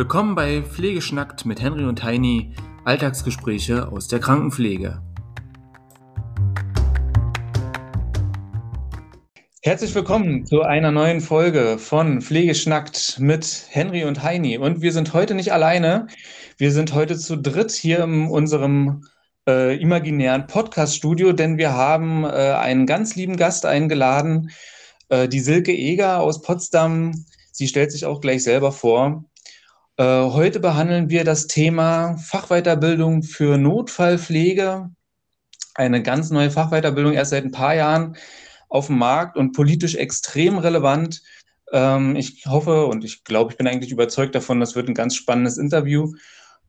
Willkommen bei Pflegeschnackt mit Henry und Heini, Alltagsgespräche aus der Krankenpflege. Herzlich willkommen zu einer neuen Folge von Pflegeschnackt mit Henry und Heini. Und wir sind heute nicht alleine. Wir sind heute zu dritt hier in unserem äh, imaginären Podcast-Studio, denn wir haben äh, einen ganz lieben Gast eingeladen, äh, die Silke Eger aus Potsdam. Sie stellt sich auch gleich selber vor. Äh, heute behandeln wir das Thema Fachweiterbildung für Notfallpflege. Eine ganz neue Fachweiterbildung, erst seit ein paar Jahren auf dem Markt und politisch extrem relevant. Ähm, ich hoffe und ich glaube, ich bin eigentlich überzeugt davon, das wird ein ganz spannendes Interview.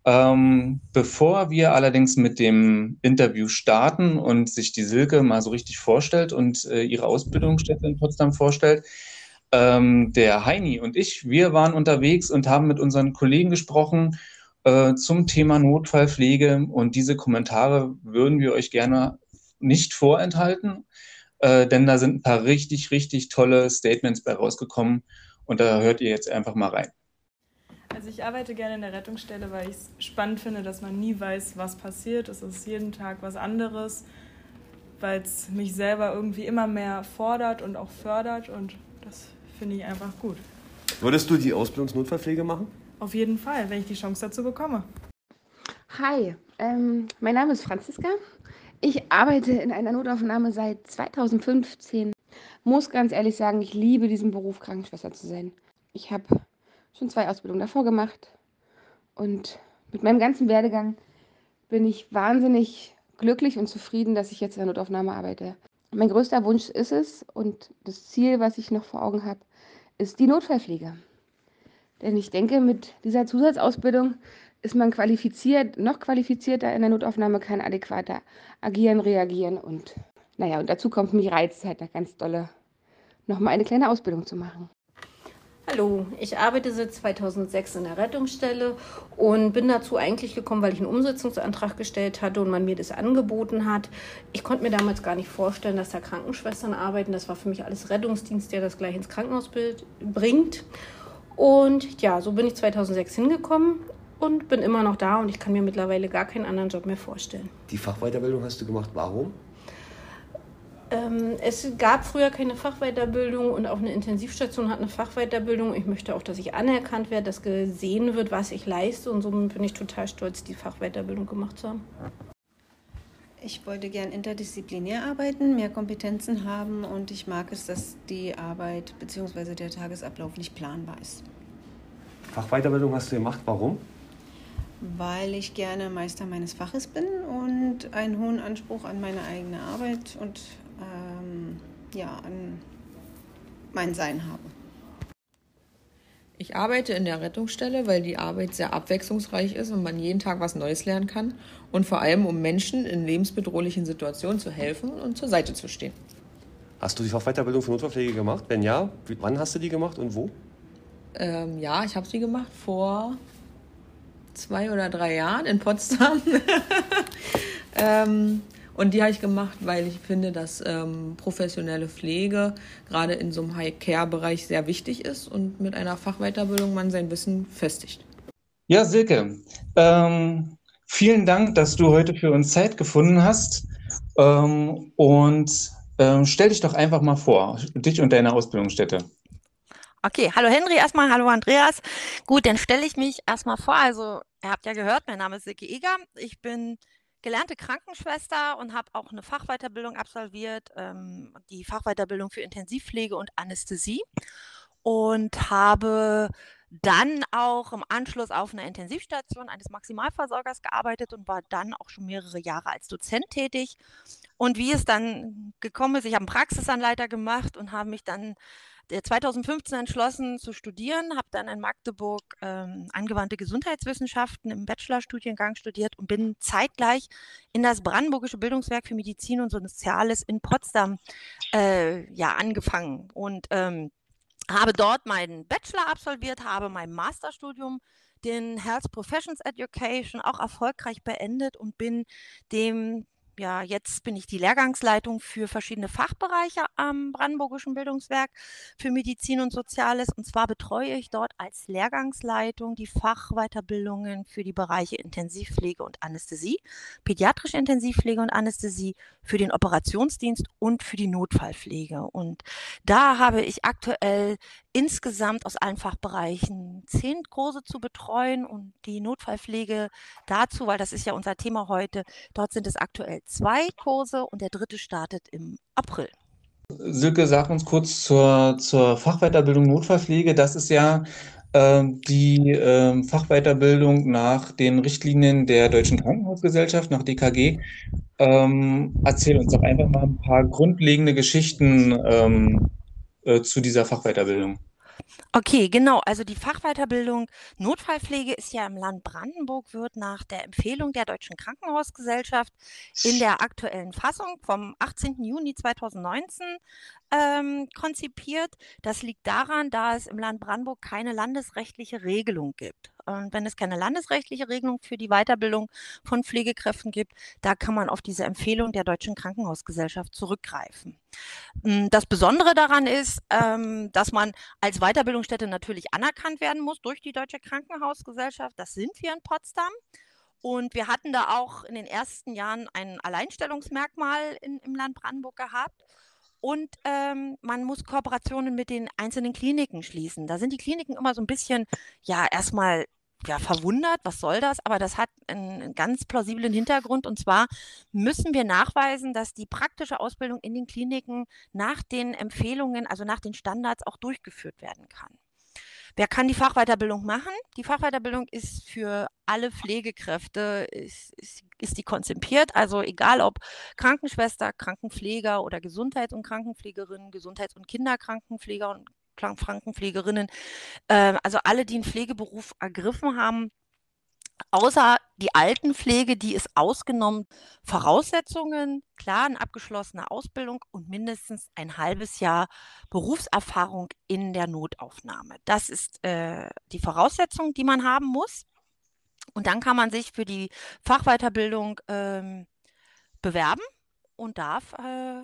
Ähm, bevor wir allerdings mit dem Interview starten und sich die Silke mal so richtig vorstellt und äh, ihre Ausbildungsstätte in Potsdam vorstellt, ähm, der Heini und ich, wir waren unterwegs und haben mit unseren Kollegen gesprochen äh, zum Thema Notfallpflege und diese Kommentare würden wir euch gerne nicht vorenthalten, äh, denn da sind ein paar richtig, richtig tolle Statements bei rausgekommen und da hört ihr jetzt einfach mal rein. Also ich arbeite gerne in der Rettungsstelle, weil ich es spannend finde, dass man nie weiß, was passiert. Es ist jeden Tag was anderes, weil es mich selber irgendwie immer mehr fordert und auch fördert und das finde ich einfach gut. Würdest du die Ausbildungsnotfallpflege machen? Auf jeden Fall, wenn ich die Chance dazu bekomme. Hi, ähm, mein Name ist Franziska. Ich arbeite in einer Notaufnahme seit 2015. Muss ganz ehrlich sagen, ich liebe diesen Beruf, Krankenschwester zu sein. Ich habe schon zwei Ausbildungen davor gemacht. Und mit meinem ganzen Werdegang bin ich wahnsinnig glücklich und zufrieden, dass ich jetzt in der Notaufnahme arbeite. Mein größter Wunsch ist es und das Ziel, was ich noch vor Augen habe, ist die Notfallpflege. Denn ich denke, mit dieser Zusatzausbildung ist man qualifiziert, noch qualifizierter in der Notaufnahme, kann adäquater agieren, reagieren und naja, und dazu kommt mich reizt halt ganz dolle, nochmal eine kleine Ausbildung zu machen. Hallo, ich arbeite seit 2006 in der Rettungsstelle und bin dazu eigentlich gekommen, weil ich einen Umsetzungsantrag gestellt hatte und man mir das angeboten hat. Ich konnte mir damals gar nicht vorstellen, dass da Krankenschwestern arbeiten. Das war für mich alles Rettungsdienst, der das gleich ins Krankenhausbild bringt. Und ja, so bin ich 2006 hingekommen und bin immer noch da und ich kann mir mittlerweile gar keinen anderen Job mehr vorstellen. Die Fachweiterbildung hast du gemacht, warum? Ähm, es gab früher keine Fachweiterbildung und auch eine Intensivstation hat eine Fachweiterbildung. Ich möchte auch, dass ich anerkannt werde, dass gesehen wird, was ich leiste und somit bin ich total stolz, die Fachweiterbildung gemacht zu haben. Ich wollte gern interdisziplinär arbeiten, mehr Kompetenzen haben und ich mag es, dass die Arbeit bzw. der Tagesablauf nicht planbar ist. Fachweiterbildung hast du gemacht, warum? Weil ich gerne Meister meines Faches bin und einen hohen Anspruch an meine eigene Arbeit und ja, an mein Sein habe. Ich arbeite in der Rettungsstelle, weil die Arbeit sehr abwechslungsreich ist und man jeden Tag was Neues lernen kann und vor allem, um Menschen in lebensbedrohlichen Situationen zu helfen und zur Seite zu stehen. Hast du die Fachweiterbildung für Notfallpflege gemacht? Wenn ja, wann hast du die gemacht und wo? Ähm, ja, ich habe sie gemacht vor zwei oder drei Jahren in Potsdam. ähm, und die habe ich gemacht, weil ich finde, dass ähm, professionelle Pflege gerade in so einem High-Care-Bereich sehr wichtig ist und mit einer Fachweiterbildung man sein Wissen festigt. Ja, Silke, ähm, vielen Dank, dass du heute für uns Zeit gefunden hast. Ähm, und ähm, stell dich doch einfach mal vor, dich und deine Ausbildungsstätte. Okay, hallo Henry erstmal, hallo Andreas. Gut, dann stelle ich mich erstmal vor. Also, ihr habt ja gehört, mein Name ist Silke Eger. Ich bin gelernte Krankenschwester und habe auch eine Fachweiterbildung absolviert, ähm, die Fachweiterbildung für Intensivpflege und Anästhesie und habe dann auch im Anschluss auf einer Intensivstation eines Maximalversorgers gearbeitet und war dann auch schon mehrere Jahre als Dozent tätig. Und wie es dann gekommen ist, ich habe einen Praxisanleiter gemacht und habe mich dann 2015 entschlossen zu studieren, habe dann in Magdeburg ähm, angewandte Gesundheitswissenschaften im Bachelorstudiengang studiert und bin zeitgleich in das Brandenburgische Bildungswerk für Medizin und Soziales in Potsdam äh, ja, angefangen. Und ähm, habe dort meinen Bachelor absolviert, habe mein Masterstudium den Health Professions Education auch erfolgreich beendet und bin dem ja, jetzt bin ich die Lehrgangsleitung für verschiedene Fachbereiche am Brandenburgischen Bildungswerk für Medizin und Soziales. Und zwar betreue ich dort als Lehrgangsleitung die Fachweiterbildungen für die Bereiche Intensivpflege und Anästhesie, pädiatrische Intensivpflege und Anästhesie, für den Operationsdienst und für die Notfallpflege. Und da habe ich aktuell insgesamt aus allen Fachbereichen zehn Kurse zu betreuen und die Notfallpflege dazu, weil das ist ja unser Thema heute, dort sind es aktuell zwei Kurse und der dritte startet im April. Silke, sag uns kurz zur, zur Fachweiterbildung Notfallpflege. Das ist ja äh, die äh, Fachweiterbildung nach den Richtlinien der Deutschen Krankenhausgesellschaft, nach DKG. Ähm, erzähl uns doch einfach mal ein paar grundlegende Geschichten ähm, äh, zu dieser Fachweiterbildung. Okay, genau. Also die Fachweiterbildung Notfallpflege ist ja im Land Brandenburg, wird nach der Empfehlung der Deutschen Krankenhausgesellschaft in der aktuellen Fassung vom 18. Juni 2019 ähm, konzipiert. Das liegt daran, da es im Land Brandenburg keine landesrechtliche Regelung gibt. Und wenn es keine landesrechtliche Regelung für die Weiterbildung von Pflegekräften gibt, da kann man auf diese Empfehlung der Deutschen Krankenhausgesellschaft zurückgreifen. Hm, das Besondere daran ist, ähm, dass man als Weiterbildungsstätte natürlich anerkannt werden muss durch die Deutsche Krankenhausgesellschaft. Das sind wir in Potsdam. Und wir hatten da auch in den ersten Jahren ein Alleinstellungsmerkmal in, im Land Brandenburg gehabt. Und ähm, man muss Kooperationen mit den einzelnen Kliniken schließen. Da sind die Kliniken immer so ein bisschen, ja, erstmal ja, verwundert, was soll das? Aber das hat einen ganz plausiblen Hintergrund. Und zwar müssen wir nachweisen, dass die praktische Ausbildung in den Kliniken nach den Empfehlungen, also nach den Standards auch durchgeführt werden kann. Wer kann die Fachweiterbildung machen? Die Fachweiterbildung ist für alle Pflegekräfte, ist, ist, ist die konzipiert. Also egal ob Krankenschwester, Krankenpfleger oder Gesundheits- und Krankenpflegerin, Gesundheits- und Kinderkrankenpfleger und Krankenpflegerinnen, äh, also alle, die einen Pflegeberuf ergriffen haben, außer die Altenpflege, die ist ausgenommen. Voraussetzungen, klar, eine abgeschlossene Ausbildung und mindestens ein halbes Jahr Berufserfahrung in der Notaufnahme. Das ist äh, die Voraussetzung, die man haben muss. Und dann kann man sich für die Fachweiterbildung ähm, bewerben und darf äh,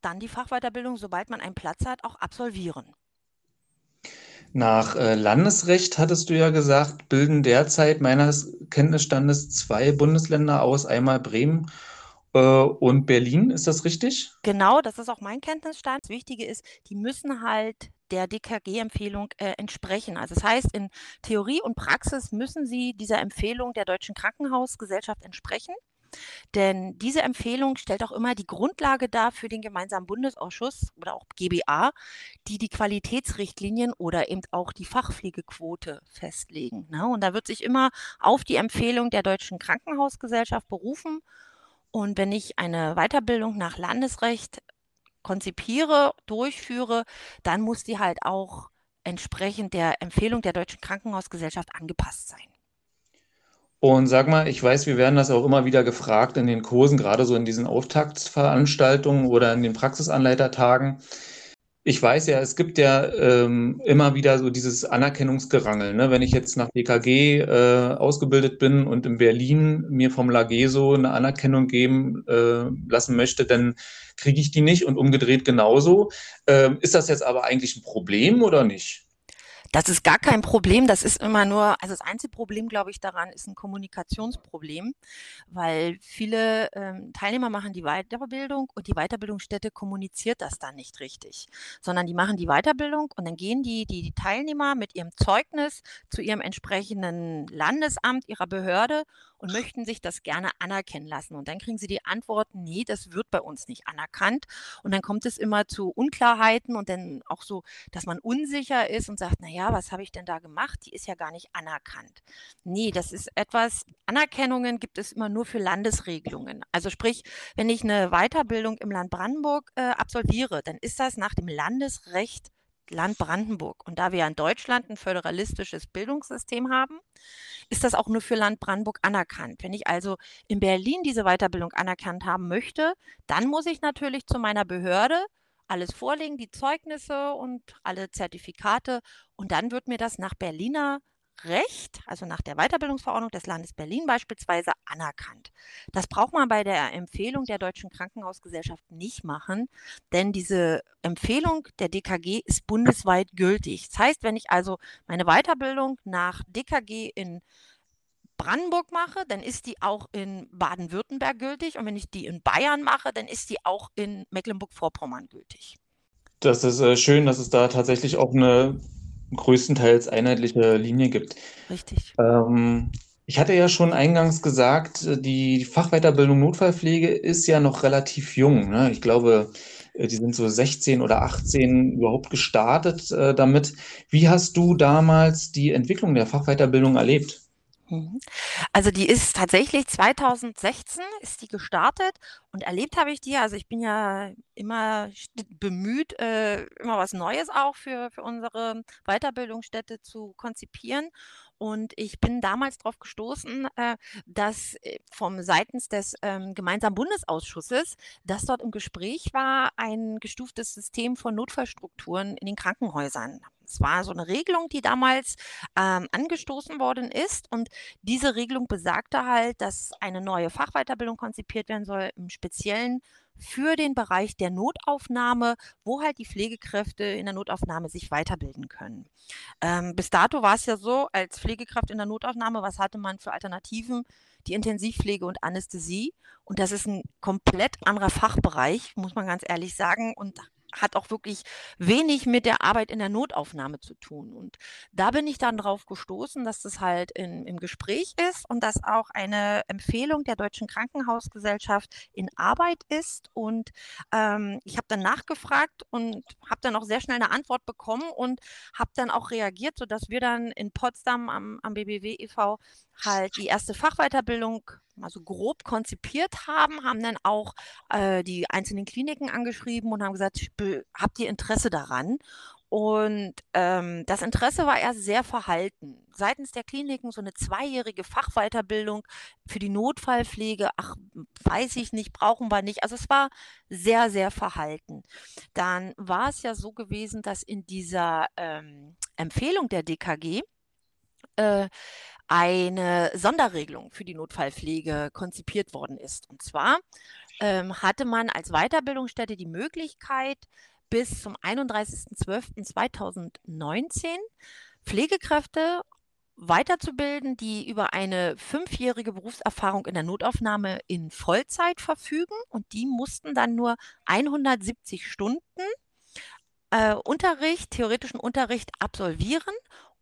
dann die Fachweiterbildung, sobald man einen Platz hat, auch absolvieren. Nach äh, Landesrecht hattest du ja gesagt, bilden derzeit meines Kenntnisstandes zwei Bundesländer aus, einmal Bremen äh, und Berlin. Ist das richtig? Genau, das ist auch mein Kenntnisstand. Das Wichtige ist, die müssen halt der DKG-Empfehlung äh, entsprechen. Also das heißt, in Theorie und Praxis müssen sie dieser Empfehlung der Deutschen Krankenhausgesellschaft entsprechen. Denn diese Empfehlung stellt auch immer die Grundlage dar für den gemeinsamen Bundesausschuss oder auch GBA, die die Qualitätsrichtlinien oder eben auch die Fachpflegequote festlegen. Ne? Und da wird sich immer auf die Empfehlung der Deutschen Krankenhausgesellschaft berufen. Und wenn ich eine Weiterbildung nach Landesrecht konzipiere, durchführe, dann muss die halt auch entsprechend der Empfehlung der Deutschen Krankenhausgesellschaft angepasst sein. Und sag mal, ich weiß, wir werden das auch immer wieder gefragt in den Kursen, gerade so in diesen Auftaktsveranstaltungen oder in den Praxisanleitertagen. Ich weiß ja, es gibt ja ähm, immer wieder so dieses Anerkennungsgerangel. Ne? Wenn ich jetzt nach DKG äh, ausgebildet bin und in Berlin mir vom Lageso eine Anerkennung geben äh, lassen möchte, dann kriege ich die nicht und umgedreht genauso. Ähm, ist das jetzt aber eigentlich ein Problem oder nicht? Das ist gar kein Problem. Das ist immer nur, also das einzige Problem, glaube ich, daran ist ein Kommunikationsproblem, weil viele ähm, Teilnehmer machen die Weiterbildung und die Weiterbildungsstätte kommuniziert das dann nicht richtig, sondern die machen die Weiterbildung und dann gehen die, die, die Teilnehmer mit ihrem Zeugnis zu ihrem entsprechenden Landesamt ihrer Behörde und möchten sich das gerne anerkennen lassen. Und dann kriegen sie die Antwort, nee, das wird bei uns nicht anerkannt. Und dann kommt es immer zu Unklarheiten und dann auch so, dass man unsicher ist und sagt, naja, was habe ich denn da gemacht? Die ist ja gar nicht anerkannt. Nee, das ist etwas, Anerkennungen gibt es immer nur für Landesregelungen. Also sprich, wenn ich eine Weiterbildung im Land Brandenburg äh, absolviere, dann ist das nach dem Landesrecht Land Brandenburg. Und da wir ja in Deutschland ein föderalistisches Bildungssystem haben, ist das auch nur für Land Brandenburg anerkannt. Wenn ich also in Berlin diese Weiterbildung anerkannt haben möchte, dann muss ich natürlich zu meiner Behörde alles vorlegen, die Zeugnisse und alle Zertifikate. Und dann wird mir das nach Berliner Recht, also nach der Weiterbildungsverordnung des Landes Berlin beispielsweise, anerkannt. Das braucht man bei der Empfehlung der Deutschen Krankenhausgesellschaft nicht machen, denn diese Empfehlung der DKG ist bundesweit gültig. Das heißt, wenn ich also meine Weiterbildung nach DKG in Brandenburg mache, dann ist die auch in Baden-Württemberg gültig. Und wenn ich die in Bayern mache, dann ist die auch in Mecklenburg-Vorpommern gültig. Das ist äh, schön, dass es da tatsächlich auch eine größtenteils einheitliche Linie gibt. Richtig. Ähm, ich hatte ja schon eingangs gesagt, äh, die Fachweiterbildung Notfallpflege ist ja noch relativ jung. Ne? Ich glaube, äh, die sind so 16 oder 18 überhaupt gestartet äh, damit. Wie hast du damals die Entwicklung der Fachweiterbildung erlebt? Mhm. Also die ist tatsächlich 2016 ist die gestartet und erlebt habe ich die. Also ich bin ja immer bemüht, äh, immer was Neues auch für, für unsere Weiterbildungsstätte zu konzipieren. Und ich bin damals darauf gestoßen, äh, dass äh, vom seitens des ähm, gemeinsamen Bundesausschusses, dass dort im Gespräch war, ein gestuftes System von Notfallstrukturen in den Krankenhäusern. Es war so eine Regelung, die damals ähm, angestoßen worden ist. Und diese Regelung besagte halt, dass eine neue Fachweiterbildung konzipiert werden soll, im Speziellen für den Bereich der Notaufnahme, wo halt die Pflegekräfte in der Notaufnahme sich weiterbilden können. Ähm, bis dato war es ja so, als Pflegekraft in der Notaufnahme, was hatte man für Alternativen? Die Intensivpflege und Anästhesie. Und das ist ein komplett anderer Fachbereich, muss man ganz ehrlich sagen. Und hat auch wirklich wenig mit der Arbeit in der Notaufnahme zu tun. Und da bin ich dann drauf gestoßen, dass das halt in, im Gespräch ist und dass auch eine Empfehlung der Deutschen Krankenhausgesellschaft in Arbeit ist. Und ähm, ich habe dann nachgefragt und habe dann auch sehr schnell eine Antwort bekommen und habe dann auch reagiert, sodass wir dann in Potsdam am, am BBW e.V. halt die erste Fachweiterbildung mal so grob konzipiert haben, haben dann auch äh, die einzelnen Kliniken angeschrieben und haben gesagt, habt ihr Interesse daran? Und ähm, das Interesse war eher sehr verhalten. Seitens der Kliniken so eine zweijährige Fachweiterbildung für die Notfallpflege, ach, weiß ich nicht, brauchen wir nicht. Also es war sehr, sehr verhalten. Dann war es ja so gewesen, dass in dieser ähm, Empfehlung der DKG äh, eine Sonderregelung für die Notfallpflege konzipiert worden ist. Und zwar ähm, hatte man als Weiterbildungsstätte die Möglichkeit, bis zum 31.12.2019 Pflegekräfte weiterzubilden, die über eine fünfjährige Berufserfahrung in der Notaufnahme in Vollzeit verfügen. Und die mussten dann nur 170 Stunden äh, Unterricht, theoretischen Unterricht absolvieren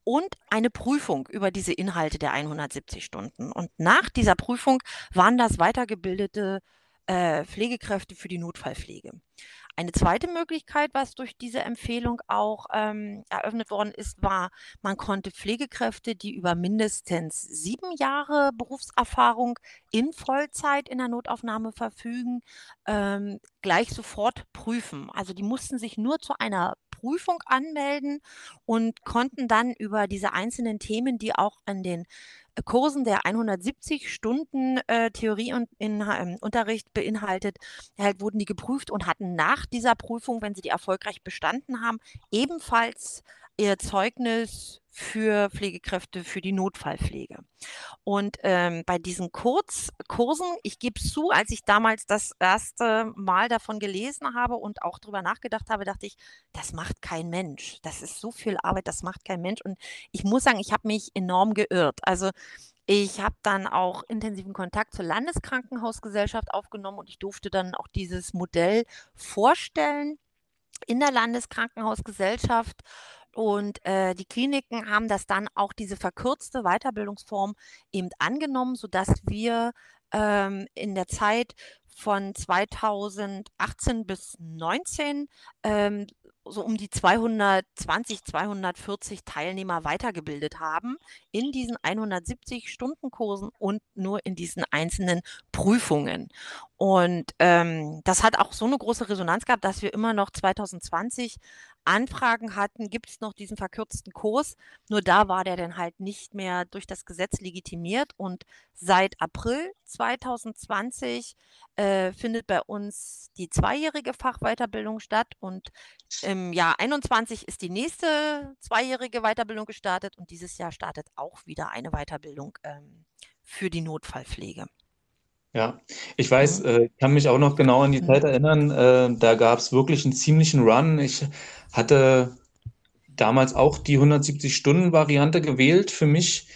und eine Prüfung über diese Inhalte der 170 Stunden. Und nach dieser Prüfung waren das weitergebildete äh, Pflegekräfte für die Notfallpflege. Eine zweite Möglichkeit, was durch diese Empfehlung auch ähm, eröffnet worden ist, war, man konnte Pflegekräfte, die über mindestens sieben Jahre Berufserfahrung in Vollzeit in der Notaufnahme verfügen, ähm, gleich sofort prüfen. Also die mussten sich nur zu einer Prüfung anmelden und konnten dann über diese einzelnen Themen, die auch an den Kursen der 170 Stunden äh, Theorie und in, äh, Unterricht beinhaltet, halt wurden die geprüft und hatten nach dieser Prüfung, wenn sie die erfolgreich bestanden haben, ebenfalls ihr Zeugnis für Pflegekräfte für die Notfallpflege. Und ähm, bei diesen Kurzkursen, ich gebe zu, als ich damals das erste Mal davon gelesen habe und auch darüber nachgedacht habe, dachte ich, das macht kein Mensch. Das ist so viel Arbeit, das macht kein Mensch. Und ich muss sagen, ich habe mich enorm geirrt. Also ich habe dann auch intensiven Kontakt zur Landeskrankenhausgesellschaft aufgenommen und ich durfte dann auch dieses Modell vorstellen in der Landeskrankenhausgesellschaft und äh, die Kliniken haben das dann auch diese verkürzte Weiterbildungsform eben angenommen, sodass wir ähm, in der Zeit von 2018 bis 2019 ähm, so um die 220, 240 Teilnehmer weitergebildet haben in diesen 170 Stundenkursen und nur in diesen einzelnen Prüfungen. Und ähm, das hat auch so eine große Resonanz gehabt, dass wir immer noch 2020 Anfragen hatten, gibt es noch diesen verkürzten Kurs. Nur da war der dann halt nicht mehr durch das Gesetz legitimiert. Und seit April 2020 äh, findet bei uns die zweijährige Fachweiterbildung statt. Und im Jahr 21 ist die nächste zweijährige Weiterbildung gestartet. Und dieses Jahr startet auch wieder eine Weiterbildung ähm, für die Notfallpflege. Ja, ich weiß, äh, kann mich auch noch genau an die Zeit erinnern. Äh, da gab es wirklich einen ziemlichen Run. Ich hatte damals auch die 170-Stunden-Variante gewählt für mich,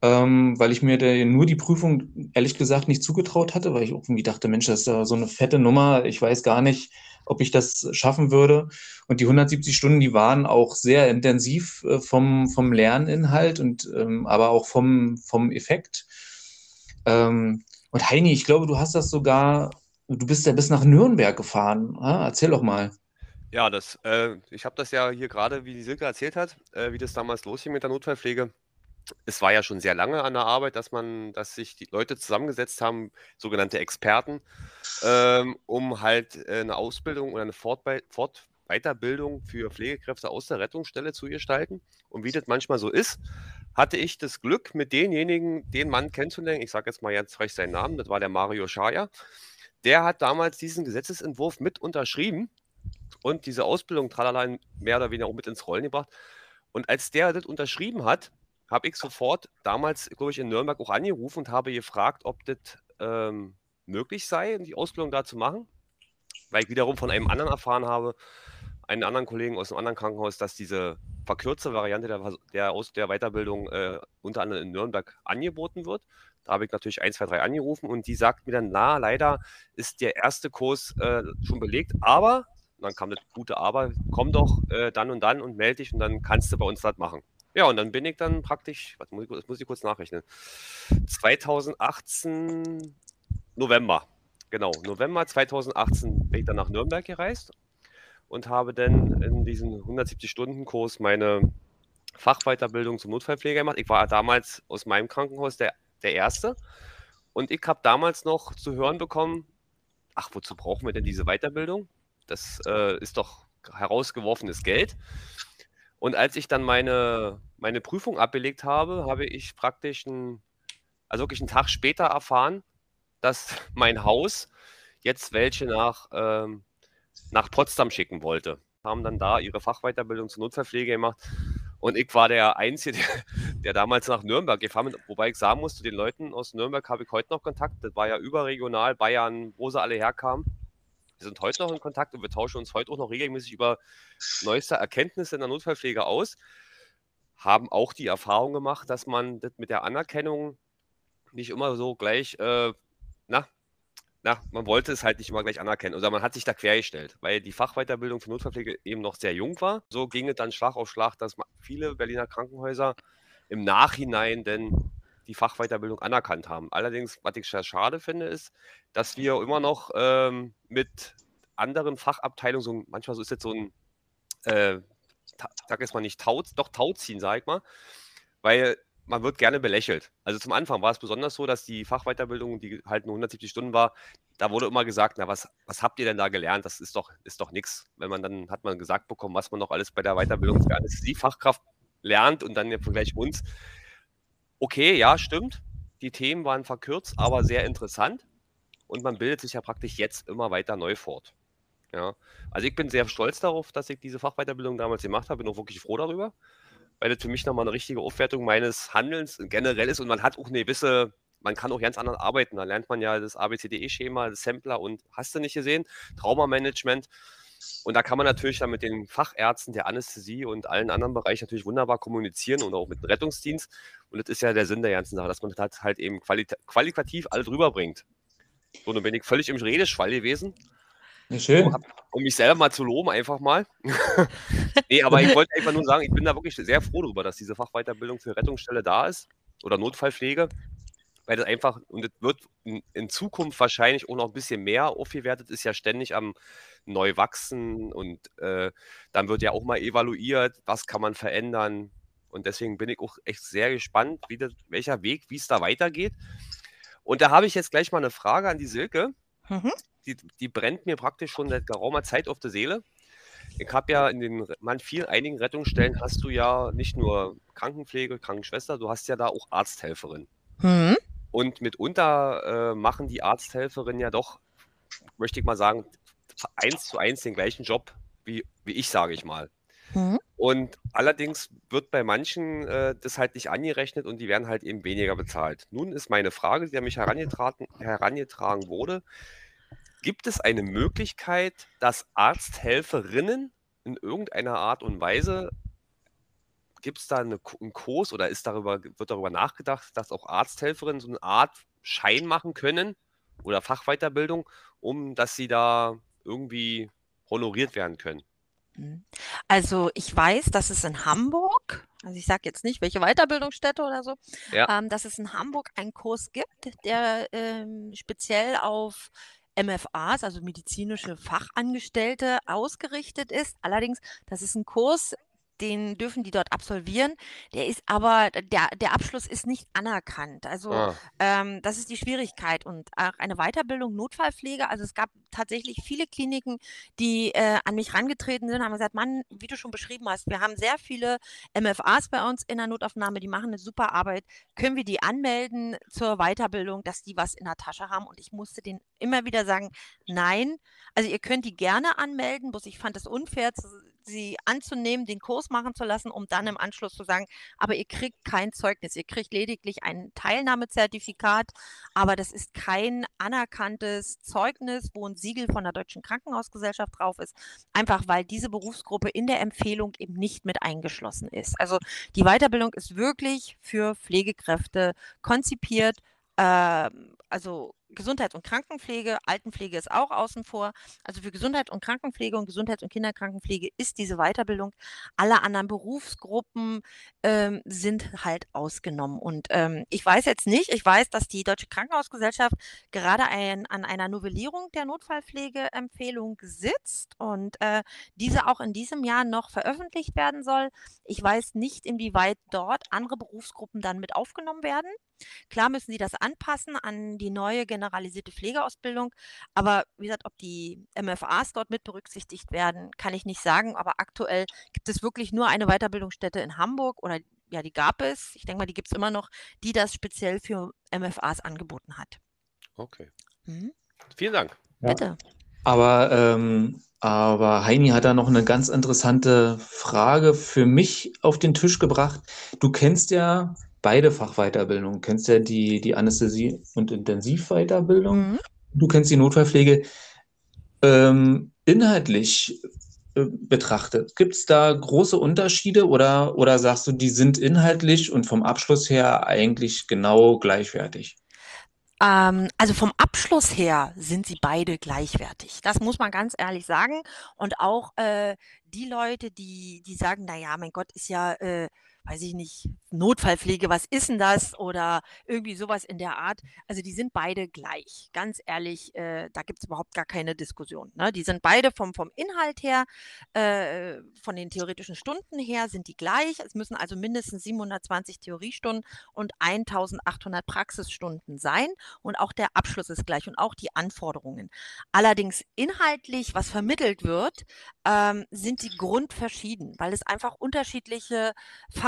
ähm, weil ich mir der, nur die Prüfung ehrlich gesagt nicht zugetraut hatte, weil ich irgendwie dachte, Mensch, das ist ja so eine fette Nummer. Ich weiß gar nicht, ob ich das schaffen würde. Und die 170 Stunden, die waren auch sehr intensiv äh, vom, vom Lerninhalt und ähm, aber auch vom, vom Effekt. Ähm, und Heini, ich glaube, du hast das sogar, du bist ja bis nach Nürnberg gefahren. Ah, erzähl doch mal. Ja, das, äh, ich habe das ja hier gerade, wie die Silke erzählt hat, äh, wie das damals losging mit der Notfallpflege. Es war ja schon sehr lange an der Arbeit, dass man, dass sich die Leute zusammengesetzt haben, sogenannte Experten, ähm, um halt äh, eine Ausbildung oder eine Fortbe Fort Weiterbildung für Pflegekräfte aus der Rettungsstelle zu gestalten. Und wie das manchmal so ist, hatte ich das Glück, mit denjenigen, den Mann kennenzulernen. Ich sage jetzt mal ganz frech seinen Namen, das war der Mario Schaja. Der hat damals diesen Gesetzesentwurf mit unterschrieben und diese Ausbildung tralala mehr oder weniger auch mit ins Rollen gebracht. Und als der das unterschrieben hat, habe ich sofort damals, glaube ich, in Nürnberg auch angerufen und habe gefragt, ob das ähm, möglich sei, die Ausbildung da zu machen. Weil ich wiederum von einem anderen erfahren habe, einen anderen Kollegen aus einem anderen Krankenhaus, dass diese verkürzte Variante der, der, aus der Weiterbildung äh, unter anderem in Nürnberg angeboten wird. Da habe ich natürlich 1, 2, 3 angerufen und die sagt mir dann, na, leider ist der erste Kurs äh, schon belegt, aber, dann kam das gute Aber, komm doch äh, dann und dann und melde dich und dann kannst du bei uns das machen. Ja, und dann bin ich dann praktisch, was muss ich, das muss ich kurz nachrechnen, 2018 November, genau, November 2018 bin ich dann nach Nürnberg gereist und habe dann in diesem 170-Stunden-Kurs meine Fachweiterbildung zum Notfallpfleger gemacht. Ich war damals aus meinem Krankenhaus der, der Erste und ich habe damals noch zu hören bekommen, ach, wozu brauchen wir denn diese Weiterbildung? Das äh, ist doch herausgeworfenes Geld. Und als ich dann meine, meine Prüfung abgelegt habe, habe ich praktisch ein, also wirklich einen Tag später erfahren, dass mein Haus jetzt welche nach ähm, nach Potsdam schicken wollte. Haben dann da ihre Fachweiterbildung zur Notfallpflege gemacht. Und ich war der Einzige, der, der damals nach Nürnberg gefahren ist. Wobei ich sagen muss, zu den Leuten aus Nürnberg habe ich heute noch Kontakt. Das war ja überregional, Bayern, wo sie alle herkamen. Wir sind heute noch in Kontakt und wir tauschen uns heute auch noch regelmäßig über neueste Erkenntnisse in der Notfallpflege aus. Haben auch die Erfahrung gemacht, dass man das mit der Anerkennung nicht immer so gleich, äh, na, na, man wollte es halt nicht immer gleich anerkennen. Oder man hat sich da quergestellt, weil die Fachweiterbildung für Notfallpflege eben noch sehr jung war. So ging es dann Schlag auf Schlag, dass viele Berliner Krankenhäuser im Nachhinein denn die Fachweiterbildung anerkannt haben. Allerdings, was ich sehr schade finde, ist, dass wir immer noch ähm, mit anderen Fachabteilungen, so, manchmal so ist jetzt so ein, äh, sag jetzt mal nicht Tau, doch Tauziehen, sag ich mal, weil man wird gerne belächelt. Also zum Anfang war es besonders so, dass die Fachweiterbildung, die halt nur 170 Stunden war, da wurde immer gesagt, na, was, was habt ihr denn da gelernt? Das ist doch, ist doch nichts. Wenn man dann hat man gesagt bekommen, was man noch alles bei der Weiterbildung für Anästhesiefachkraft lernt und dann im Vergleich uns. Okay, ja, stimmt. Die Themen waren verkürzt, aber sehr interessant. Und man bildet sich ja praktisch jetzt immer weiter neu fort. Ja. Also ich bin sehr stolz darauf, dass ich diese Fachweiterbildung damals gemacht habe, bin auch wirklich froh darüber weil das für mich nochmal eine richtige Aufwertung meines Handelns generell ist und man hat auch eine gewisse, man kann auch ganz anders arbeiten. Da lernt man ja das ABCDE-Schema, das Sampler und hast du nicht gesehen, Traumamanagement. Und da kann man natürlich dann mit den Fachärzten der Anästhesie und allen anderen Bereichen natürlich wunderbar kommunizieren und auch mit dem Rettungsdienst. Und das ist ja der Sinn der ganzen Sache, dass man das halt eben qualit qualitativ alles rüberbringt. So, nun bin ich völlig im Redeschwall gewesen. Ja, schön. Um, mich selber mal zu loben, einfach mal. nee, aber ich wollte einfach nur sagen, ich bin da wirklich sehr froh darüber, dass diese Fachweiterbildung für Rettungsstelle da ist oder Notfallpflege, weil das einfach, und es wird in, Zukunft wahrscheinlich auch noch ein bisschen mehr aufgewertet, ist ja ständig am neu wachsen und äh, dann wird ja auch mal evaluiert, was kann man verändern. Und deswegen bin ich auch echt sehr gespannt, wie das, welcher Weg, wie es da weitergeht. Und da habe ich jetzt gleich mal eine Frage an die Silke. Mhm die, die brennt mir praktisch schon seit geraumer Zeit auf der Seele. ich habe ja in den man vielen einigen Rettungsstellen hast du ja nicht nur Krankenpflege, Krankenschwester, du hast ja da auch Arzthelferin. Mhm. Und mitunter äh, machen die Arzthelferinnen ja doch, möchte ich mal sagen, eins zu eins den gleichen Job wie, wie ich, sage ich mal. Mhm. Und allerdings wird bei manchen äh, das halt nicht angerechnet und die werden halt eben weniger bezahlt. Nun ist meine Frage, die an mich herangetragen, herangetragen wurde, gibt es eine Möglichkeit, dass Arzthelferinnen in irgendeiner Art und Weise, gibt es da eine, einen Kurs oder ist darüber, wird darüber nachgedacht, dass auch Arzthelferinnen so eine Art Schein machen können oder Fachweiterbildung, um dass sie da irgendwie honoriert werden können? Mhm. Also ich weiß, dass es in Hamburg, also ich sage jetzt nicht, welche Weiterbildungsstätte oder so, Ja. ähm, dass es in Hamburg einen Kurs gibt, der ähm, speziell auf MFAs, also medizinische Fachangestellte, ausgerichtet ist. Allerdings, das ist ein Kurs, den dürfen die dort absolvieren. Der ist aber, der, der Abschluss ist nicht anerkannt. Also Ah, ähm, das ist die Schwierigkeit. Und auch eine Weiterbildung Notfallpflege, also es gab tatsächlich viele Kliniken, die äh, an mich rangetreten sind, haben gesagt, Mann, wie du schon beschrieben hast, wir haben sehr viele MFAs bei uns in der Notaufnahme, die machen eine super Arbeit. Können wir die anmelden zur Weiterbildung, dass die was in der Tasche haben? Und ich musste denen immer wieder sagen, nein. Also ihr könnt die gerne anmelden, bloß ich fand es unfair, zu, sie anzunehmen, den Kurs machen zu lassen, um dann im Anschluss zu sagen, aber ihr kriegt kein Zeugnis, ihr kriegt lediglich ein Teilnahmezertifikat, aber das ist kein anerkanntes Zeugnis, wo ein Siegel von der Deutschen Krankenhausgesellschaft drauf ist, einfach weil diese Berufsgruppe in der Empfehlung eben nicht mit eingeschlossen ist. Also die Weiterbildung ist wirklich für Pflegekräfte konzipiert. ähm, also Gesundheits- und Krankenpflege, Altenpflege ist auch außen vor. Also für Gesundheit und Krankenpflege und Gesundheits- und Kinderkrankenpflege ist diese Weiterbildung. Alle anderen Berufsgruppen ähm, sind halt ausgenommen. Und ähm, ich weiß jetzt nicht, ich weiß, dass die Deutsche Krankenhausgesellschaft gerade ein, an einer Novellierung der Notfallpflegeempfehlung sitzt und äh, diese auch in diesem Jahr noch veröffentlicht werden soll. Ich weiß nicht, inwieweit dort andere Berufsgruppen dann mit aufgenommen werden. Klar müssen sie das anpassen an die neue generalisierte Pflegeausbildung, aber wie gesagt, ob die MFAs dort mit berücksichtigt werden, kann ich nicht sagen. Aber aktuell gibt es wirklich nur eine Weiterbildungsstätte in Hamburg oder ja, die gab es. Ich denke mal, die gibt es immer noch, die das speziell für MFAs angeboten hat. okay. Mhm. Vielen Dank. Ja. Bitte. Aber, ähm, aber Heini hat da noch eine ganz interessante Frage für mich auf den Tisch gebracht. Du kennst ja beide Fachweiterbildungen. Du kennst ja die, die Anästhesie- und Intensivweiterbildung. Mhm. Du kennst die Notfallpflege. Ähm, inhaltlich äh, betrachtet, gibt es da große Unterschiede oder, oder sagst du, die sind inhaltlich und vom Abschluss her eigentlich genau gleichwertig? Ähm, also vom Abschluss her sind sie beide gleichwertig. Das muss man ganz ehrlich sagen. Und auch äh, die Leute, die, die sagen, na ja, mein Gott, ist ja, äh, weiß ich nicht, Notfallpflege, was ist denn das? Oder irgendwie sowas in der Art. Also die sind beide gleich. Ganz ehrlich, äh, da gibt es überhaupt gar keine Diskussion. Ne? Die sind beide vom, vom Inhalt her, äh, von den theoretischen Stunden her, sind die gleich. Es müssen also mindestens 720 Theoriestunden und 1800 Praxisstunden sein. Und auch der Abschluss ist gleich und auch die Anforderungen. Allerdings inhaltlich, was vermittelt wird, ähm, sind die grundverschieden, weil es einfach unterschiedliche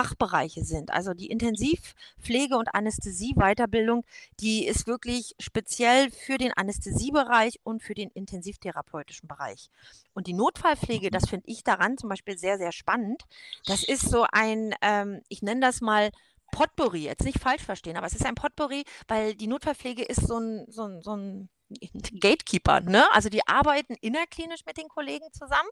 Fachbereiche sind. Also die Intensivpflege und Anästhesie-Weiterbildung, die ist wirklich speziell für den Anästhesiebereich und für den intensivtherapeutischen Bereich. Und die Notfallpflege, das finde ich daran zum Beispiel sehr, sehr spannend. Das ist so ein, ähm, ich nenne das mal Potpourri, jetzt nicht falsch verstehen, aber es ist ein Potpourri, weil die Notfallpflege ist so ein, so ein, so ein Gatekeeper, ne? Also die arbeiten innerklinisch mit den Kollegen zusammen.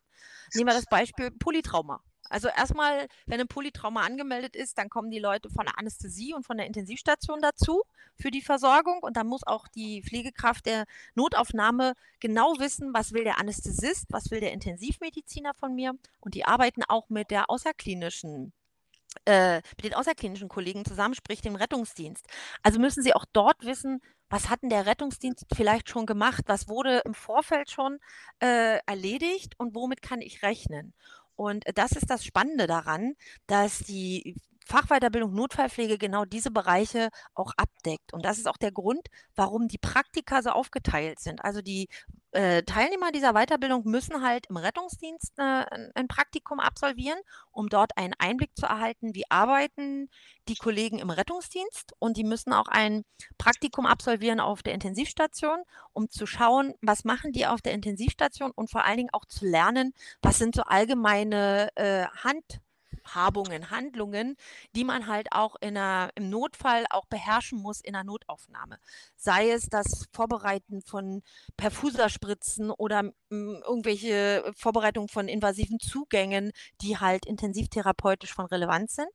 Nehmen wir das Beispiel Polytrauma. Also erstmal, wenn ein Polytrauma angemeldet ist, dann kommen die Leute von der Anästhesie und von der Intensivstation dazu für die Versorgung und dann muss auch die Pflegekraft der Notaufnahme genau wissen, was will der Anästhesist, was will der Intensivmediziner von mir und die arbeiten auch mit der außerklinischen äh, mit den außerklinischen Kollegen zusammen, sprich dem Rettungsdienst. Also müssen sie auch dort wissen, was hat denn der Rettungsdienst vielleicht schon gemacht, was wurde im Vorfeld schon äh, erledigt und womit kann ich rechnen. Und das ist das Spannende daran, dass die Fachweiterbildung Notfallpflege genau diese Bereiche auch abdeckt. Und das ist auch der Grund, warum die Praktika so aufgeteilt sind. Also die äh, Teilnehmer dieser Weiterbildung müssen halt im Rettungsdienst äh, ein Praktikum absolvieren, um dort einen Einblick zu erhalten, wie arbeiten die Kollegen im Rettungsdienst. Und die müssen auch ein Praktikum absolvieren auf der Intensivstation, um zu schauen, was machen die auf der Intensivstation und vor allen Dingen auch zu lernen, was sind so allgemeine äh, Hand Habungen, Handlungen, die man halt auch in einer, im Notfall auch beherrschen muss in einer Notaufnahme. Sei es das Vorbereiten von Perfuserspritzen oder m, irgendwelche Vorbereitung von invasiven Zugängen, die halt intensivtherapeutisch von Relevanz sind.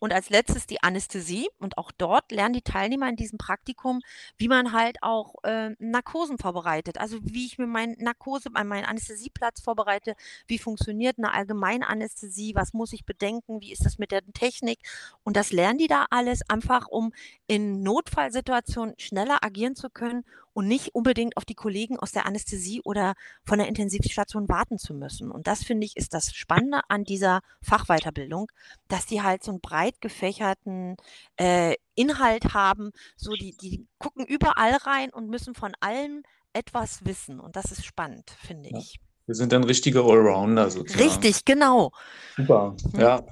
Und als letztes die Anästhesie. Und auch dort lernen die Teilnehmer in diesem Praktikum, wie man halt auch äh, Narkosen vorbereitet. Also wie ich mir meinen Narkose, meinen Anästhesieplatz vorbereite, wie funktioniert eine Allgemeinanästhesie, was muss ich bedenken, wie ist das mit der Technik. Und das lernen die da alles einfach, um in Notfallsituationen schneller agieren zu können und nicht unbedingt auf die Kollegen aus der Anästhesie oder von der Intensivstation warten zu müssen. Und das finde ich ist das Spannende an dieser Fachweiterbildung, dass die halt so einen breit gefächerten äh, Inhalt haben. So die, die gucken überall rein und müssen von allem etwas wissen. Und das ist spannend, finde Ja. ich. Wir sind dann richtige Allrounder sozusagen. Richtig, genau. Super, Hm. ja.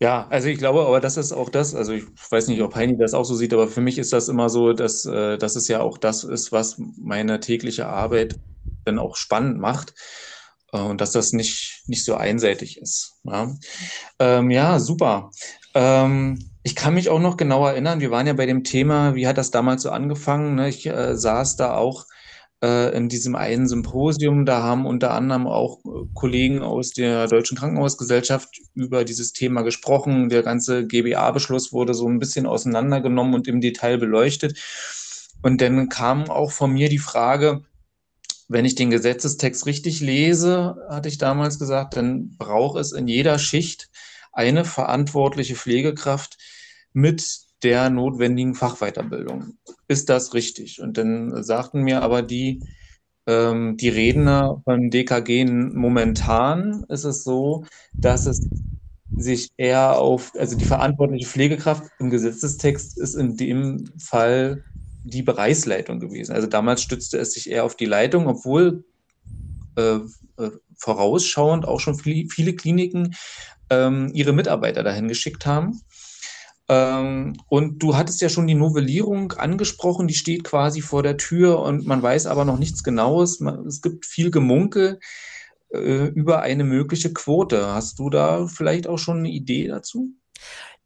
Ja, also ich glaube, aber das ist auch das, also ich weiß nicht, ob Heini das auch so sieht, aber für mich ist das immer so, dass, äh, dass es ja auch das ist, was meine tägliche Arbeit dann auch spannend macht äh, und dass das nicht, nicht so einseitig ist. Ja, ähm, ja super. Ähm, ich kann mich auch noch genau erinnern, wir waren ja bei dem Thema, wie hat das damals so angefangen? Ne? Ich äh, saß da auch in diesem einen Symposium. Da haben unter anderem auch äh, Kollegen aus der Deutschen Krankenhausgesellschaft über dieses Thema gesprochen. Der ganze GBA-Beschluss wurde so ein bisschen auseinandergenommen und im Detail beleuchtet. Und dann kam auch von mir die Frage, wenn ich den Gesetzestext richtig lese, hatte ich damals gesagt, dann braucht es in jeder Schicht eine verantwortliche Pflegekraft mit der notwendigen Fachweiterbildung. Ist das richtig? Und dann sagten mir aber die, ähm, die Redner von DKG, momentan ist es so, dass es sich eher auf, also die verantwortliche Pflegekraft im Gesetzestext ist in dem Fall die Bereichsleitung gewesen. Also damals stützte es sich eher auf die Leitung, obwohl äh, äh, vorausschauend auch schon viele, viele Kliniken ähm, ihre Mitarbeiter dahin geschickt haben. Ähm, und du hattest ja schon die Novellierung angesprochen, die steht quasi vor der Tür und man weiß aber noch nichts Genaues. Es gibt viel Gemunkel äh, über eine mögliche Quote. Hast du da vielleicht auch schon eine Idee dazu?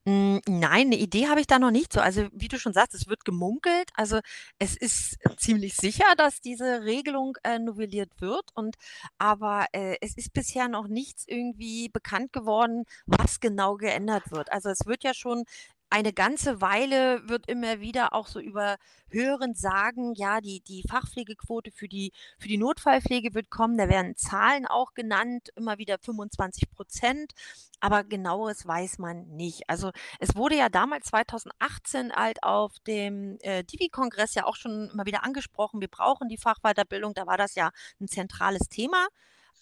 Mm, Nein, eine Idee habe ich da noch nicht so. Also wie du schon sagst, es wird gemunkelt. Also es ist ziemlich sicher, dass diese Regelung äh, novelliert wird. Und aber äh, es ist bisher noch nichts irgendwie bekannt geworden, was genau geändert wird. Also es wird ja schon eine ganze Weile wird immer wieder auch so über Hören sagen, ja, die, die Fachpflegequote für die, für die Notfallpflege wird kommen. Da werden Zahlen auch genannt, immer wieder 25 Prozent, aber genaueres weiß man nicht. Also es wurde ja damals 2018 halt auf dem äh, Divi-Kongress ja auch schon immer wieder angesprochen, wir brauchen die Fachweiterbildung, da war das ja ein zentrales Thema.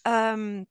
Ähm,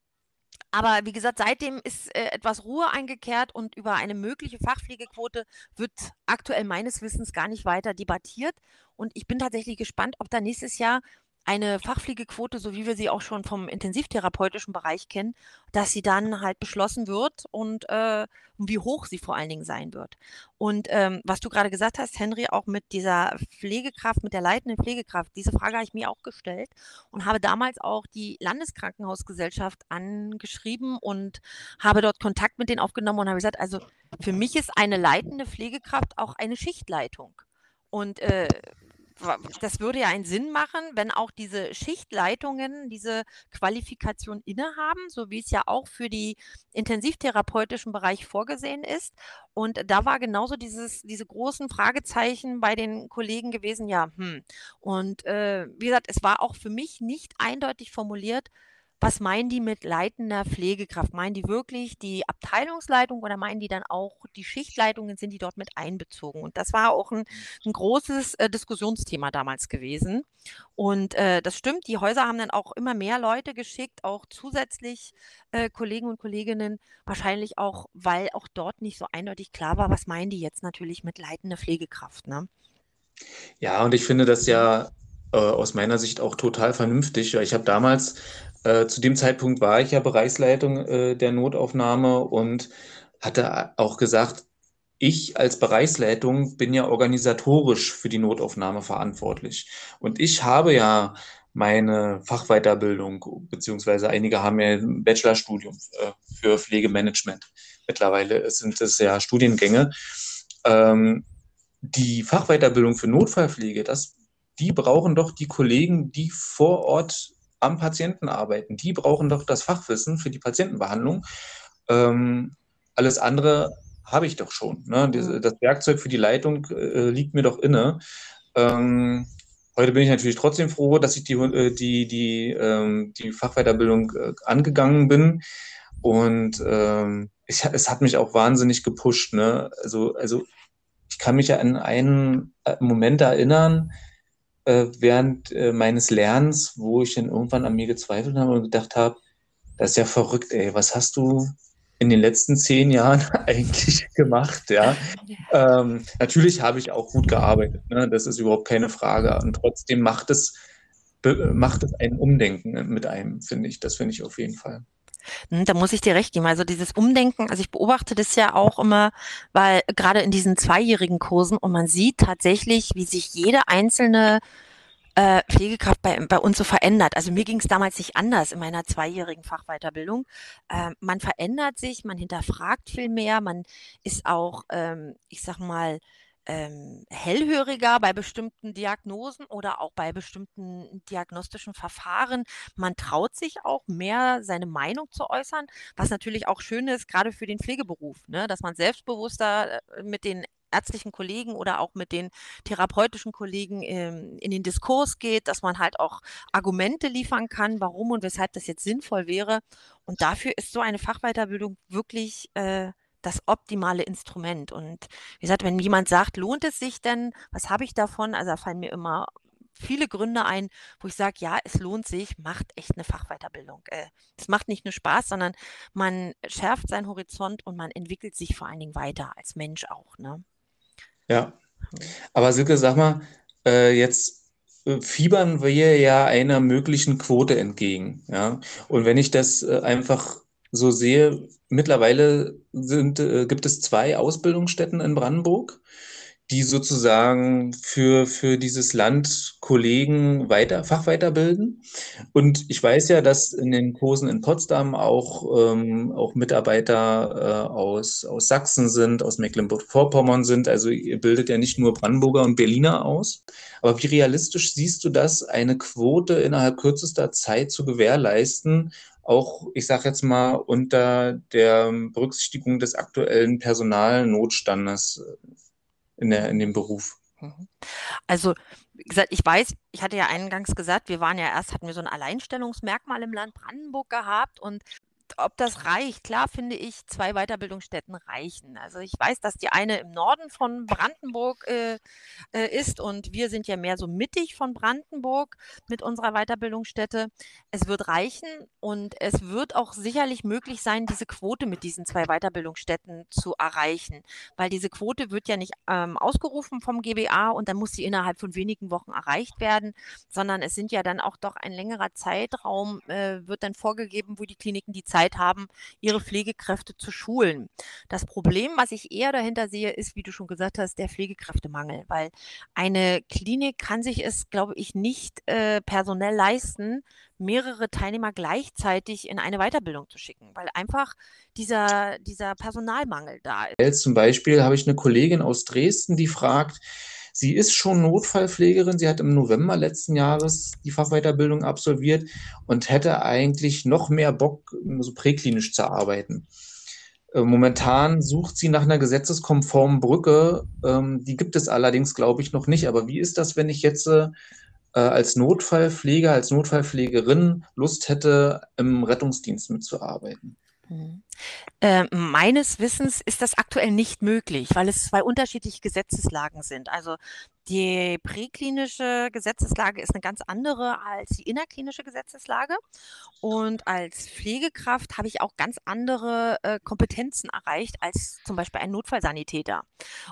aber wie gesagt, seitdem ist äh, etwas Ruhe eingekehrt und über eine mögliche Fachpflegequote wird aktuell meines Wissens gar nicht weiter debattiert. Und ich bin tatsächlich gespannt, ob da nächstes Jahr eine Fachpflegequote, so wie wir sie auch schon vom intensivtherapeutischen Bereich kennen, dass sie dann halt beschlossen wird und äh, wie hoch sie vor allen Dingen sein wird. Und ähm, was du gerade gesagt hast, Henry, auch mit dieser Pflegekraft, mit der leitenden Pflegekraft, diese Frage habe ich mir auch gestellt und habe damals auch die Landeskrankenhausgesellschaft angeschrieben und habe dort Kontakt mit denen aufgenommen und habe gesagt, also für mich ist eine leitende Pflegekraft auch eine Schichtleitung. Und äh, das würde ja einen Sinn machen, wenn auch diese Schichtleitungen diese Qualifikation innehaben, so wie es ja auch für die intensivtherapeutischen Bereich vorgesehen ist. Und da war genauso dieses, diese großen Fragezeichen bei den Kollegen gewesen, ja, hm. Und äh, wie gesagt, es war auch für mich nicht eindeutig formuliert, was meinen die mit leitender Pflegekraft? Meinen die wirklich die Abteilungsleitung oder meinen die dann auch die Schichtleitungen, sind die dort mit einbezogen? Und das war auch ein, ein großes äh, Diskussionsthema damals gewesen. Und äh, das stimmt, die Häuser haben dann auch immer mehr Leute geschickt, auch zusätzlich äh, Kollegen und Kolleginnen, wahrscheinlich auch, weil auch dort nicht so eindeutig klar war, was meinen die jetzt natürlich mit leitender Pflegekraft, ne? Ja, und ich finde das ja äh, aus meiner Sicht auch total vernünftig. Ich habe damals, äh, zu dem Zeitpunkt war ich ja Bereichsleitung äh, der Notaufnahme und hatte auch gesagt, ich als Bereichsleitung bin ja organisatorisch für die Notaufnahme verantwortlich. Und ich habe ja meine Fachweiterbildung, beziehungsweise einige haben ja ein Bachelorstudium äh, für Pflegemanagement. Mittlerweile sind es ja Studiengänge. Ähm, die Fachweiterbildung für Notfallpflege, das, die brauchen doch die Kollegen, die vor Ort am Patienten arbeiten. Die brauchen doch das Fachwissen für die Patientenbehandlung. Ähm, alles andere habe ich doch schon. Ne? Das, Werkzeug für die Leitung äh, liegt mir doch inne. Ähm, Heute bin ich natürlich trotzdem froh, dass ich die, äh, die, die, ähm, die Fachweiterbildung äh, angegangen bin. Und ähm, ich, es hat mich auch wahnsinnig gepusht. Ne? Also, also ich kann mich ja an einen äh, Moment erinnern, äh, während äh, meines Lernens, wo ich dann irgendwann an mir gezweifelt habe und gedacht habe, das ist ja verrückt, ey, was hast du in den letzten zehn Jahren eigentlich gemacht, ja. Ähm, natürlich habe ich auch gut gearbeitet, ne? das ist überhaupt keine Frage. Und trotzdem macht es, macht es ein Umdenken mit einem, finde ich. Das finde ich auf jeden Fall. Hm, da muss ich dir recht geben. Also dieses Umdenken, also ich beobachte das ja auch immer, weil gerade in diesen zweijährigen Kursen und man sieht tatsächlich, wie sich jede einzelne äh, Pflegekraft bei, bei uns so verändert. Also mir ging es damals nicht anders in meiner zweijährigen Fachweiterbildung. Ähm, man verändert sich, man hinterfragt viel mehr, man ist auch, ähm, ich sag mal, ähm, hellhöriger bei bestimmten Diagnosen oder auch bei bestimmten diagnostischen Verfahren. Man traut sich auch mehr, seine Meinung zu äußern, was natürlich auch schön ist, gerade für den Pflegeberuf, ne? dass man selbstbewusster äh, mit den ärztlichen Kollegen oder auch mit den therapeutischen Kollegen ähm, in den Diskurs geht, dass man halt auch Argumente liefern kann, warum und weshalb das jetzt sinnvoll wäre. Und dafür ist so eine Fachweiterbildung wirklich äh, das optimale Instrument. Und wie gesagt, wenn jemand sagt, lohnt es sich denn, was habe ich davon? Also da fallen mir immer viele Gründe ein, wo ich sage, ja, es lohnt sich, macht echt eine Fachweiterbildung. Äh, es macht nicht nur Spaß, sondern man schärft seinen Horizont und man entwickelt sich vor allen Dingen weiter als Mensch auch. Ne? Ja. Aber Silke, sag mal, äh, jetzt äh, fiebern wir ja einer möglichen Quote entgegen. Ja? Und wenn ich das einfach so sehe, mittlerweile sind, äh, gibt es zwei Ausbildungsstätten in Brandenburg die sozusagen für, für dieses Land Kollegen weiter, Fachweiterbilden. Und ich weiß ja, dass in den Kursen in Potsdam auch, ähm, auch Mitarbeiter äh, aus, aus Sachsen sind, aus Mecklenburg-Vorpommern sind. Also ihr bildet ja nicht nur Brandenburger und Berliner aus. Aber wie realistisch siehst du das, eine Quote innerhalb kürzester Zeit zu gewährleisten? Auch, ich sage jetzt mal, unter der Berücksichtigung des aktuellen Personalnotstandes in, der, in dem Beruf. Mhm. Also, wie gesagt, ich weiß, ich hatte ja eingangs gesagt, wir waren ja erst, hatten wir so ein Alleinstellungsmerkmal im Land Brandenburg gehabt und ob das reicht, klar finde ich, zwei Weiterbildungsstätten reichen. Also ich weiß, dass die eine im Norden von Brandenburg äh, äh, ist und wir sind ja mehr so mittig von Brandenburg mit unserer Weiterbildungsstätte. Es wird reichen und es wird auch sicherlich möglich sein, diese Quote mit diesen zwei Weiterbildungsstätten zu erreichen, weil diese Quote wird ja nicht ähm, ausgerufen vom GBA und dann muss sie innerhalb von wenigen Wochen erreicht werden, sondern es sind ja dann auch doch ein längerer Zeitraum, äh, wird dann vorgegeben, wo die Kliniken die Zeit Zeit haben, ihre Pflegekräfte zu schulen. Das Problem, was ich eher dahinter sehe, ist, wie du schon gesagt hast, der Pflegekräftemangel, weil eine Klinik kann sich es, glaube ich, nicht äh, personell leisten, mehrere Teilnehmer gleichzeitig in eine Weiterbildung zu schicken, weil einfach dieser, dieser Personalmangel da ist. Zum Beispiel habe ich eine Kollegin aus Dresden, die fragt, Sie ist schon Notfallpflegerin. Sie hat im November letzten Jahres die Fachweiterbildung absolviert und hätte eigentlich noch mehr Bock, so präklinisch zu arbeiten. Äh, momentan sucht sie nach einer gesetzeskonformen Brücke. Ähm, die gibt es allerdings, glaube ich, noch nicht. Aber wie ist das, wenn ich jetzt äh, als Notfallpfleger, als Notfallpflegerin Lust hätte, im Rettungsdienst mitzuarbeiten? Mhm. Äh, meines Wissens ist das aktuell nicht möglich, weil es zwei unterschiedliche Gesetzeslagen sind. Also Die präklinische Gesetzeslage ist eine ganz andere als die innerklinische Gesetzeslage. Und als Pflegekraft habe ich auch ganz andere äh, Kompetenzen erreicht als zum Beispiel ein Notfallsanitäter.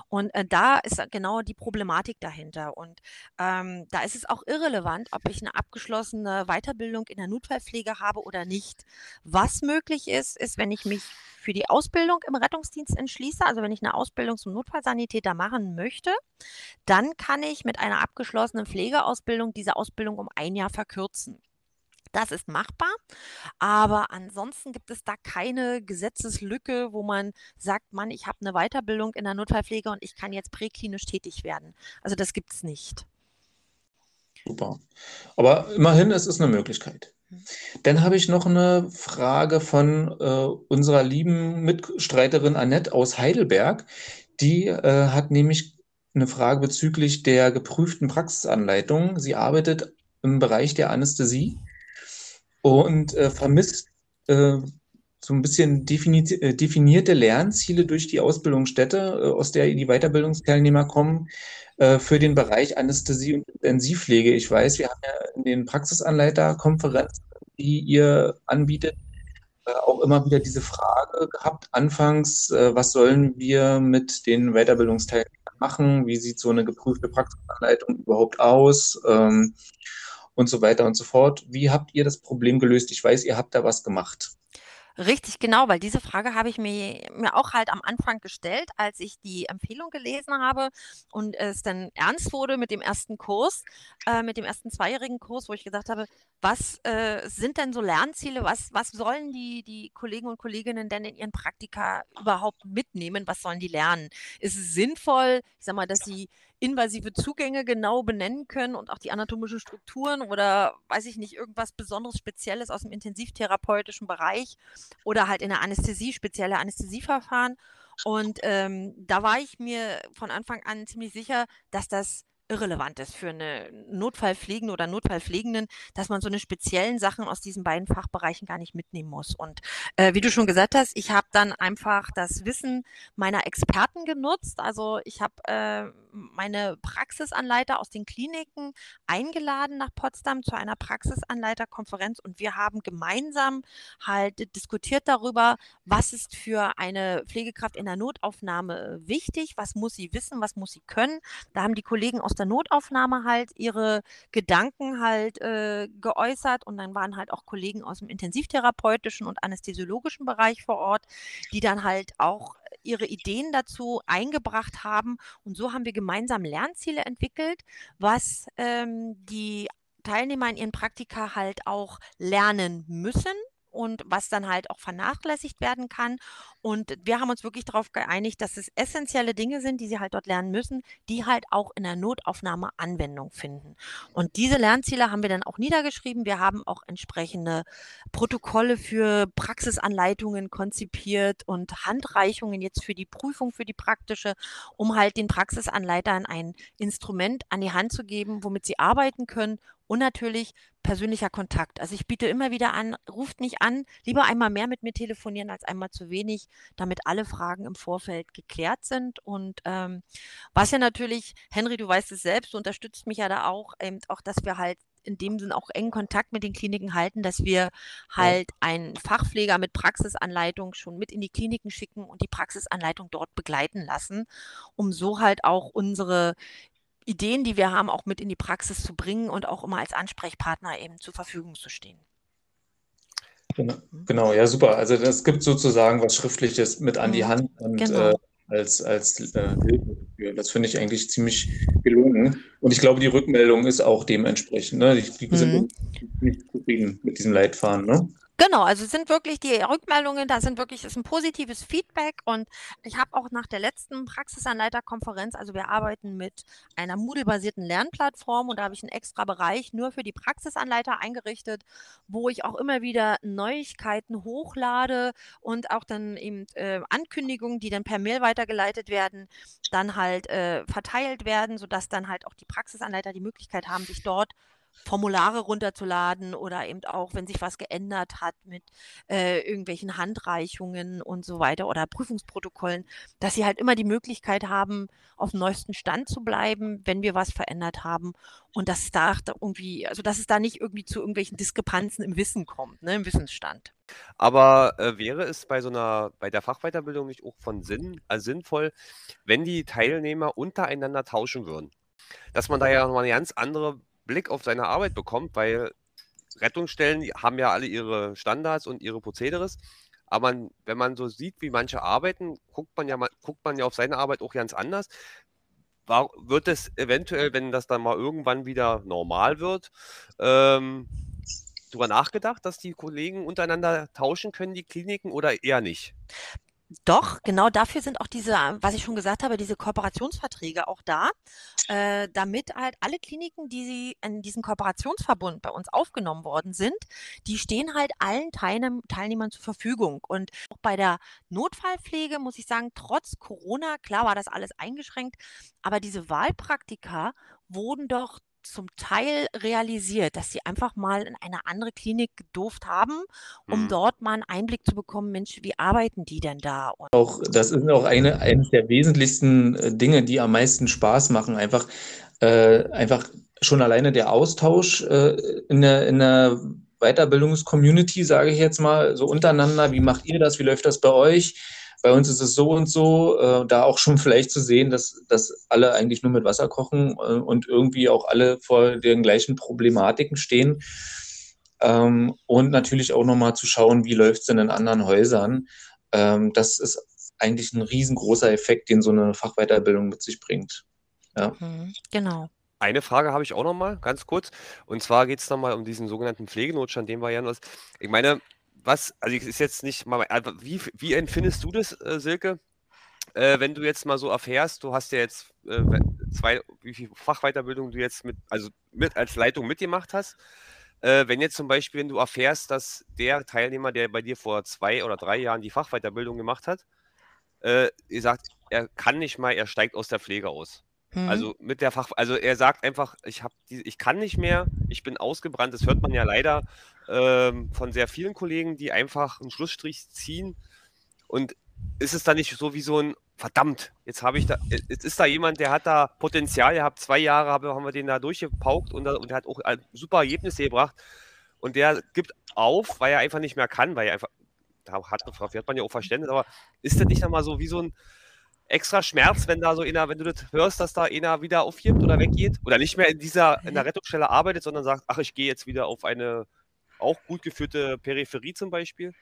Und äh, da ist genau die Problematik dahinter. Und ähm, da ist es auch irrelevant, ob ich eine abgeschlossene Weiterbildung in der Notfallpflege habe oder nicht. Was möglich ist, ist, wenn ich mich für die Ausbildung im Rettungsdienst entschließe, also wenn ich eine Ausbildung zum Notfallsanitäter machen möchte, dann kann ich mit einer abgeschlossenen Pflegeausbildung diese Ausbildung um ein Jahr verkürzen. Das ist machbar, aber ansonsten gibt es da keine Gesetzeslücke, wo man sagt, Mann, ich habe eine Weiterbildung in der Notfallpflege und ich kann jetzt präklinisch tätig werden. Also das gibt es nicht. Super. Aber immerhin, es ist eine Möglichkeit. Dann habe ich noch eine Frage von äh, unserer lieben Mitstreiterin Annette aus Heidelberg. Die äh, hat nämlich eine Frage bezüglich der geprüften Praxisanleitung. Sie arbeitet im Bereich der Anästhesie und äh, vermisst äh, so ein bisschen äh, definierte Lernziele durch die Ausbildungsstätte, äh, aus der die Weiterbildungsteilnehmer kommen, für den Bereich Anästhesie und Intensivpflege. Ich weiß, wir haben ja in den Praxisanleiterkonferenzen, die ihr anbietet, auch immer wieder diese Frage gehabt, anfangs, was sollen wir mit den Weiterbildungsteilnehmern machen? Wie sieht so eine geprüfte Praxisanleitung überhaupt aus? Ähm, und so weiter und so fort. Wie habt ihr das Problem gelöst? Ich weiß, ihr habt da was gemacht. Richtig, genau, weil diese Frage habe ich mir, mir auch halt am Anfang gestellt, als ich die Empfehlung gelesen habe und es dann ernst wurde mit dem ersten Kurs, äh, mit dem ersten zweijährigen Kurs, wo ich gesagt habe, was äh, sind denn so Lernziele? Was, was sollen die, die Kollegen und Kolleginnen denn in ihren Praktika überhaupt mitnehmen? Was sollen die lernen? Ist es sinnvoll, ich sag mal, dass sie invasive Zugänge genau benennen können und auch die anatomischen Strukturen oder weiß ich nicht, irgendwas besonderes Spezielles aus dem intensivtherapeutischen Bereich oder halt in der Anästhesie, spezielle Anästhesieverfahren. Und ähm, da war ich mir von Anfang an ziemlich sicher, dass das irrelevant ist für eine Notfallpflegende oder Notfallpflegenden, dass man so eine speziellen Sachen aus diesen beiden Fachbereichen gar nicht mitnehmen muss. Und äh, wie du schon gesagt hast, ich habe dann einfach das Wissen meiner Experten genutzt. Also ich habe äh, meine Praxisanleiter aus den Kliniken eingeladen nach Potsdam zu einer Praxisanleiterkonferenz und wir haben gemeinsam halt diskutiert darüber, was ist für eine Pflegekraft in der Notaufnahme wichtig, was muss sie wissen, was muss sie können. Da haben die Kollegen aus der Notaufnahme halt ihre Gedanken halt äh, geäußert und dann waren halt auch Kollegen aus dem intensivtherapeutischen und anästhesiologischen Bereich vor Ort, die dann halt auch ihre Ideen dazu eingebracht haben. Und so haben wir gemeinsam Lernziele entwickelt, was ähm, die Teilnehmer in ihren Praktika halt auch lernen müssen und was dann halt auch vernachlässigt werden kann. Und wir haben uns wirklich darauf geeinigt, dass es essentielle Dinge sind, die sie halt dort lernen müssen, die halt auch in der Notaufnahme Anwendung finden. Und diese Lernziele haben wir dann auch niedergeschrieben. Wir haben auch entsprechende Protokolle für Praxisanleitungen konzipiert und Handreichungen jetzt für die Prüfung, für die praktische, um halt den Praxisanleitern ein Instrument an die Hand zu geben, womit sie arbeiten können und natürlich persönlicher Kontakt. Also ich biete immer wieder an, ruft mich an, lieber einmal mehr mit mir telefonieren als einmal zu wenig, damit alle Fragen im Vorfeld geklärt sind. Und ähm, was ja natürlich, Henry, du weißt es selbst, du unterstützt mich ja da auch, eben auch, dass wir halt in dem Sinn auch engen Kontakt mit den Kliniken halten, dass wir halt einen Fachpfleger mit Praxisanleitung schon mit in die Kliniken schicken und die Praxisanleitung dort begleiten lassen, um so halt auch unsere Ideen, die wir haben, auch mit in die Praxis zu bringen und auch immer als Ansprechpartner eben zur Verfügung zu stehen. Genau, genau ja, super. Also das gibt sozusagen was Schriftliches mit an die mhm. Hand und genau. äh, als, als äh, Hilfe Das finde ich eigentlich ziemlich gelungen. Und ich glaube, die Rückmeldung ist auch dementsprechend. Ne? Die, die sind mhm. nicht zufrieden mit diesem Leitfaden. Ne? Genau, also sind wirklich die Rückmeldungen, da sind wirklich, ist ein positives Feedback und ich habe auch nach der letzten Praxisanleiterkonferenz, also wir arbeiten mit einer Moodle-basierten Lernplattform und da habe ich einen extra Bereich nur für die Praxisanleiter eingerichtet, wo ich auch immer wieder Neuigkeiten hochlade und auch dann eben äh, Ankündigungen, die dann per Mail weitergeleitet werden, dann halt äh, verteilt werden, sodass dann halt auch die Praxisanleiter die Möglichkeit haben, sich dort Formulare runterzuladen oder eben auch, wenn sich was geändert hat mit äh, irgendwelchen Handreichungen und so weiter oder Prüfungsprotokollen, dass sie halt immer die Möglichkeit haben, auf dem neuesten Stand zu bleiben, wenn wir was verändert haben und dass da irgendwie, also dass es da nicht irgendwie zu irgendwelchen Diskrepanzen im Wissen kommt, ne, im Wissensstand. Aber äh, wäre es bei so einer, bei der Fachweiterbildung nicht auch von Sinn, also sinnvoll, wenn die Teilnehmer untereinander tauschen würden? Dass man da ja nochmal eine ganz andere Blick auf seine Arbeit bekommt, weil Rettungsstellen haben ja alle ihre Standards und ihre Prozederes. Aber man, wenn man so sieht, wie manche arbeiten, guckt man ja, guckt man ja auf seine Arbeit auch ganz anders. War, wird es eventuell, wenn das dann mal irgendwann wieder normal wird, ähm, darüber nachgedacht, dass die Kollegen untereinander tauschen können, die Kliniken, oder eher nicht? Doch, genau dafür sind auch diese, was ich schon gesagt habe, diese Kooperationsverträge auch da, äh, damit halt alle Kliniken, die sie in diesen Kooperationsverbund bei uns aufgenommen worden sind, die stehen halt allen Teilnehm Teilnehmern zur Verfügung. Und auch bei der Notfallpflege muss ich sagen, trotz Corona, klar war das alles eingeschränkt, aber diese Wahlpraktika wurden doch zum Teil realisiert, dass sie einfach mal in eine andere Klinik gedurft haben, um mhm. dort mal einen Einblick zu bekommen, Mensch, wie arbeiten die denn da? Und auch das ist auch eine eines der wesentlichsten äh, Dinge, die am meisten Spaß machen. Einfach, äh, einfach schon alleine der Austausch äh, in der, in der Weiterbildungscommunity, sage ich jetzt mal, so untereinander. Wie macht ihr das? Wie läuft das bei euch? Bei uns ist es so und so, äh, da auch schon vielleicht zu sehen, dass, dass alle eigentlich nur mit Wasser kochen äh, und irgendwie auch alle vor den gleichen Problematiken stehen. Ähm, und natürlich auch nochmal zu schauen, wie läuft es denn in anderen Häusern. Ähm, das ist eigentlich ein riesengroßer Effekt, den so eine Fachweiterbildung mit sich bringt. Ja. Mhm, genau. Eine Frage habe ich auch nochmal, ganz kurz. Und zwar geht es nochmal um diesen sogenannten Pflegenotstand, den wir ja noch. Ich meine, was, also es ist jetzt nicht mal, wie, wie empfindest du das, äh, Silke? Äh, wenn du jetzt mal so erfährst, du hast ja jetzt äh, zwei, wie viel Fachweiterbildung du jetzt mit, also mit als Leitung mitgemacht hast. Äh, wenn jetzt zum Beispiel, wenn du erfährst, dass der Teilnehmer, der bei dir vor zwei oder drei Jahren die Fachweiterbildung gemacht hat, äh, ihr sagt, er kann nicht mal, er steigt aus der Pflege aus. Mhm. Also mit der Fach, also er sagt einfach, ich habe ich kann nicht mehr, ich bin ausgebrannt. Das hört man ja leider ähm, von sehr vielen Kollegen, die einfach einen Schlussstrich ziehen. Und ist es da nicht so wie so ein verdammt, jetzt habe ich da, jetzt ist da jemand, der hat da Potenzial, ihr habt zwei Jahre, haben wir den da durchgepaukt und, und der hat auch super Ergebnisse gebracht. Und der gibt auf, weil er einfach nicht mehr kann, weil er einfach, da hat, hat man ja auch Verständnis, aber ist das nicht einmal so wie so ein, extra Schmerz, wenn da so einer, wenn du das hörst, dass da einer wieder aufgibt oder weggeht oder nicht mehr in dieser in der Rettungsstelle arbeitet, sondern sagt, ach, ich gehe jetzt wieder auf eine auch gut geführte Peripherie zum Beispiel?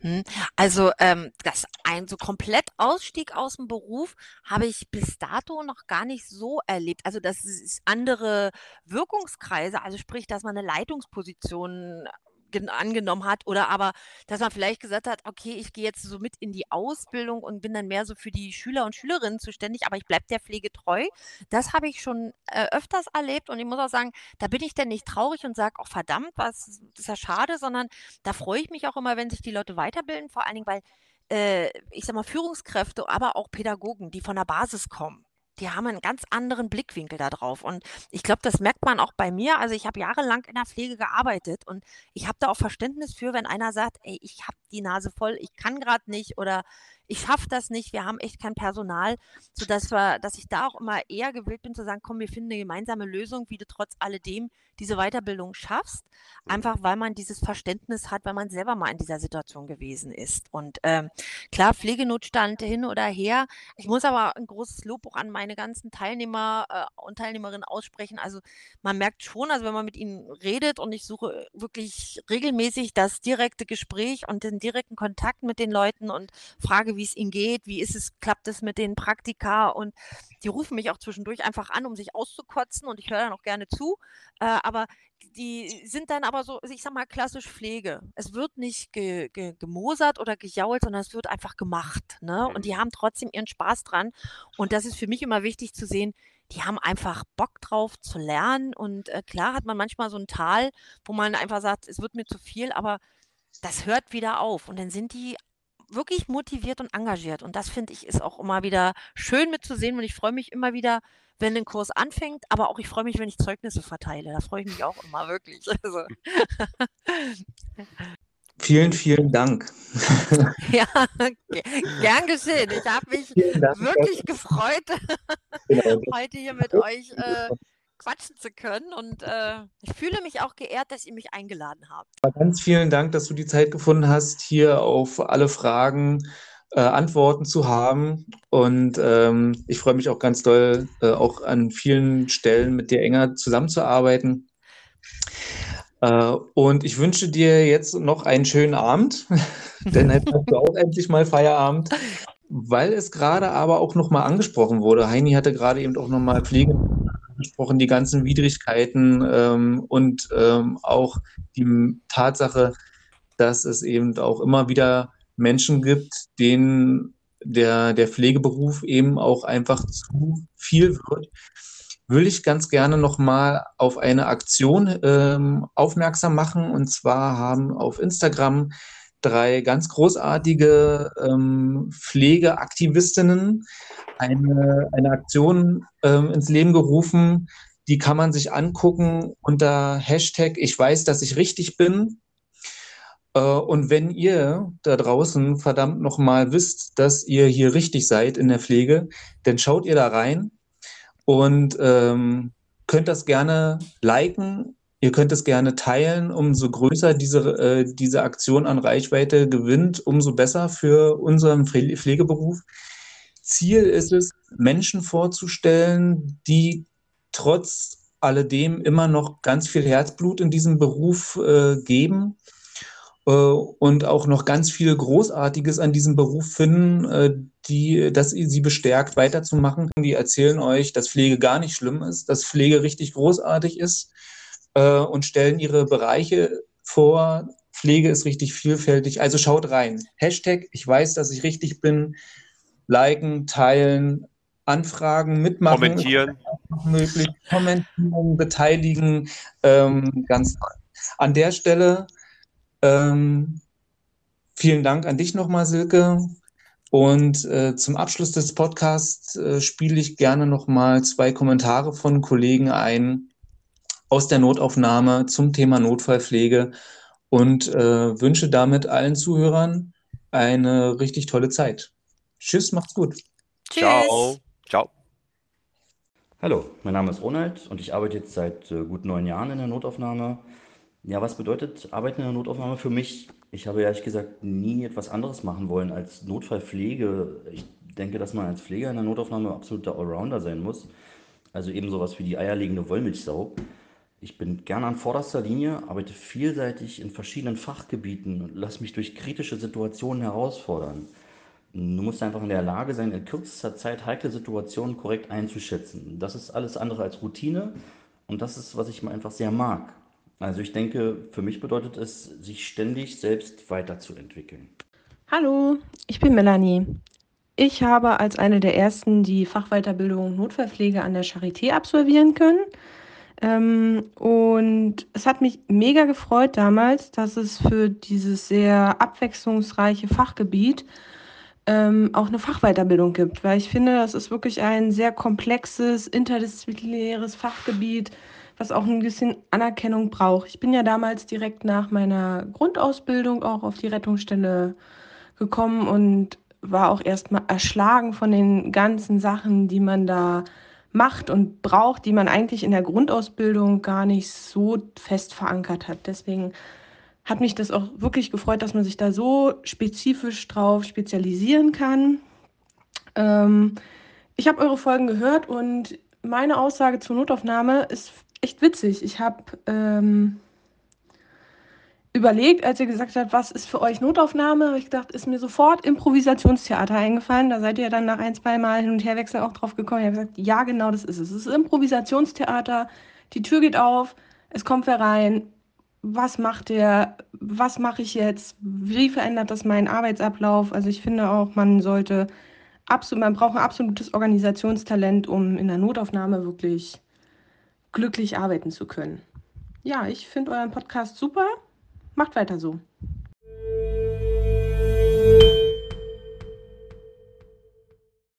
Hm, also ähm, das ein so komplett Ausstieg aus dem Beruf habe ich bis dato noch gar nicht so erlebt. Also das ist andere Wirkungskreise, also sprich, dass man eine Leitungsposition angenommen hat oder aber, dass man vielleicht gesagt hat, okay, ich gehe jetzt so mit in die Ausbildung und bin dann mehr so für die Schüler und Schülerinnen zuständig, aber ich bleibe der Pflege treu. Das habe ich schon äh, öfters erlebt und ich muss auch sagen, da bin ich dann nicht traurig und sage, auch oh, verdammt, was ist ja schade, sondern da freue ich mich auch immer, wenn sich die Leute weiterbilden, vor allen Dingen, weil äh, ich sag mal, Führungskräfte, aber auch Pädagogen, die von der Basis kommen die haben einen ganz anderen Blickwinkel da drauf. Und ich glaube, das merkt man auch bei mir. Also ich habe jahrelang in der Pflege gearbeitet und ich habe da auch Verständnis für, wenn einer sagt, ey, ich habe die Nase voll, ich kann gerade nicht oder ich schaffe das nicht, wir haben echt kein Personal, sodass wir, dass ich da auch immer eher gewillt bin zu sagen, komm, wir finden eine gemeinsame Lösung, wie du trotz alledem diese Weiterbildung schaffst, einfach weil man dieses Verständnis hat, weil man selber mal in dieser Situation gewesen ist. Und ähm, klar, Pflegenotstand hin oder her. Ich muss aber ein großes Lob auch an meine ganzen Teilnehmer äh, und Teilnehmerinnen aussprechen. Also man merkt schon, also wenn man mit ihnen redet und ich suche wirklich regelmäßig das direkte Gespräch und den direkten Kontakt mit den Leuten und frage, wie es ihnen geht, wie ist es, klappt es mit den Praktika und die rufen mich auch zwischendurch einfach an, um sich auszukotzen und ich höre dann auch gerne zu. Äh, aber die sind dann aber so, ich sag mal, klassisch Pflege. Es wird nicht ge, ge, gemosert oder gejault, sondern es wird einfach gemacht. Ne? Und die mhm. haben trotzdem ihren Spaß dran. Und das ist für mich immer wichtig zu sehen, die haben einfach Bock drauf zu lernen. Und äh, klar hat man manchmal so ein Tal, wo man einfach sagt, es wird mir zu viel, aber das hört wieder auf. Und dann sind die wirklich motiviert und engagiert. Und das finde ich ist auch immer wieder schön mitzusehen. Und ich freue mich immer wieder, wenn ein Kurs anfängt, aber auch ich freue mich, wenn ich Zeugnisse verteile. Da freue ich mich auch immer wirklich. Also. Vielen, vielen Dank. Ja, gern geschehen. Ich habe mich wirklich gefreut, genau. heute hier mit euch äh, quatschen zu können. Und äh, ich fühle mich auch geehrt, dass ihr mich eingeladen habt. Ganz vielen Dank, dass du die Zeit gefunden hast, hier auf alle Fragen äh, Antworten zu haben. Und ähm, ich freue mich auch ganz doll, äh, auch an vielen Stellen mit dir enger zusammenzuarbeiten. Äh, und ich wünsche dir jetzt noch einen schönen Abend, denn jetzt hast du auch endlich mal Feierabend. Weil es gerade aber auch nochmal angesprochen wurde. Heini hatte gerade eben auch nochmal Pflege angesprochen, die ganzen Widrigkeiten ähm, und ähm, auch die Tatsache, dass es eben auch immer wieder Menschen gibt, denen der, der Pflegeberuf eben auch einfach zu viel wird, will ich ganz gerne nochmal auf eine Aktion ähm, aufmerksam machen. Und zwar haben auf Instagram drei ganz großartige ähm, Pflegeaktivistinnen eine, eine Aktion ähm, ins Leben gerufen. Die kann man sich angucken unter Hashtag Ich weiß, dass ich richtig bin. Äh, und wenn ihr da draußen verdammt nochmal wisst, dass ihr hier richtig seid in der Pflege, dann schaut ihr da rein und ähm, könnt das gerne liken. Ihr könnt es gerne teilen. Umso größer diese, äh, diese Aktion an Reichweite gewinnt, umso besser für unseren Pflegeberuf. Ziel ist es, Menschen vorzustellen, die trotz alledem immer noch ganz viel Herzblut in diesem Beruf äh, geben äh, und auch noch ganz viel Großartiges an diesem Beruf finden, äh, die, das sie bestärkt, weiterzumachen. Die erzählen euch, dass Pflege gar nicht schlimm ist, dass Pflege richtig großartig ist äh, und stellen ihre Bereiche vor. Pflege ist richtig vielfältig. Also schaut rein. Hashtag, ich weiß, dass ich richtig bin. Liken, teilen, Anfragen, mitmachen. Kommentieren. Möglich, kommentieren, beteiligen. Ähm, ganz toll. An der Stelle ähm, vielen Dank an dich nochmal, Silke. Und äh, zum Abschluss des Podcasts äh, spiele ich gerne nochmal zwei Kommentare von Kollegen ein aus der Notaufnahme zum Thema Notfallpflege und äh, wünsche damit allen Zuhörern eine richtig tolle Zeit. Tschüss, macht's gut. Tschüss. Ciao. Ciao. Hallo, mein Name ist Ronald und ich arbeite jetzt seit äh, gut neun Jahren in der Notaufnahme ja, was bedeutet Arbeiten in der Notaufnahme für mich? Ich habe ehrlich gesagt nie etwas anderes machen wollen als Notfallpflege. Ich denke, dass man als Pfleger in der Notaufnahme absoluter Allrounder sein muss. Also eben sowas wie die eierlegende Wollmilchsau. Ich bin gerne an vorderster Linie, arbeite vielseitig in verschiedenen Fachgebieten und lasse mich durch kritische Situationen herausfordern. Du musst einfach in der Lage sein, in kürzester Zeit heikle Situationen korrekt einzuschätzen. Das ist alles andere als Routine und das ist, was ich einfach sehr mag. Also ich denke, für mich bedeutet es, sich ständig selbst weiterzuentwickeln. Hallo, ich bin Melanie. Ich habe als eine der ersten die Fachweiterbildung Notfallpflege an der Charité absolvieren können. Ähm, und es hat mich mega gefreut damals, dass es für dieses sehr abwechslungsreiche Fachgebiet ähm, auch eine Fachweiterbildung gibt, weil ich finde, das ist wirklich ein sehr komplexes, interdisziplinäres Fachgebiet, was auch ein bisschen Anerkennung braucht. Ich bin ja damals direkt nach meiner Grundausbildung auch auf die Rettungsstelle gekommen und war auch erstmal erschlagen von den ganzen Sachen, die man da macht und braucht, die man eigentlich in der Grundausbildung gar nicht so fest verankert hat. Deswegen hat mich das auch wirklich gefreut, dass man sich da so spezifisch drauf spezialisieren kann. Ähm, ich habe eure Folgen gehört und meine Aussage zur Notaufnahme ist echt witzig. Ich habe ähm, überlegt, als ihr gesagt habt, was ist für euch Notaufnahme, habe ich gedacht, ist mir sofort Improvisationstheater eingefallen. Da seid ihr dann nach ein, zwei Mal hin und her wechseln auch drauf gekommen. Ich habe gesagt, ja, genau das ist es. Es ist Improvisationstheater. Die Tür geht auf, es kommt wer rein. Was macht der? Was mache ich jetzt? Wie verändert das meinen Arbeitsablauf? Also ich finde auch, man sollte absolut, man braucht ein absolutes Organisationstalent, um in der Notaufnahme wirklich glücklich arbeiten zu können. Ja, ich finde euren Podcast super. Macht weiter so.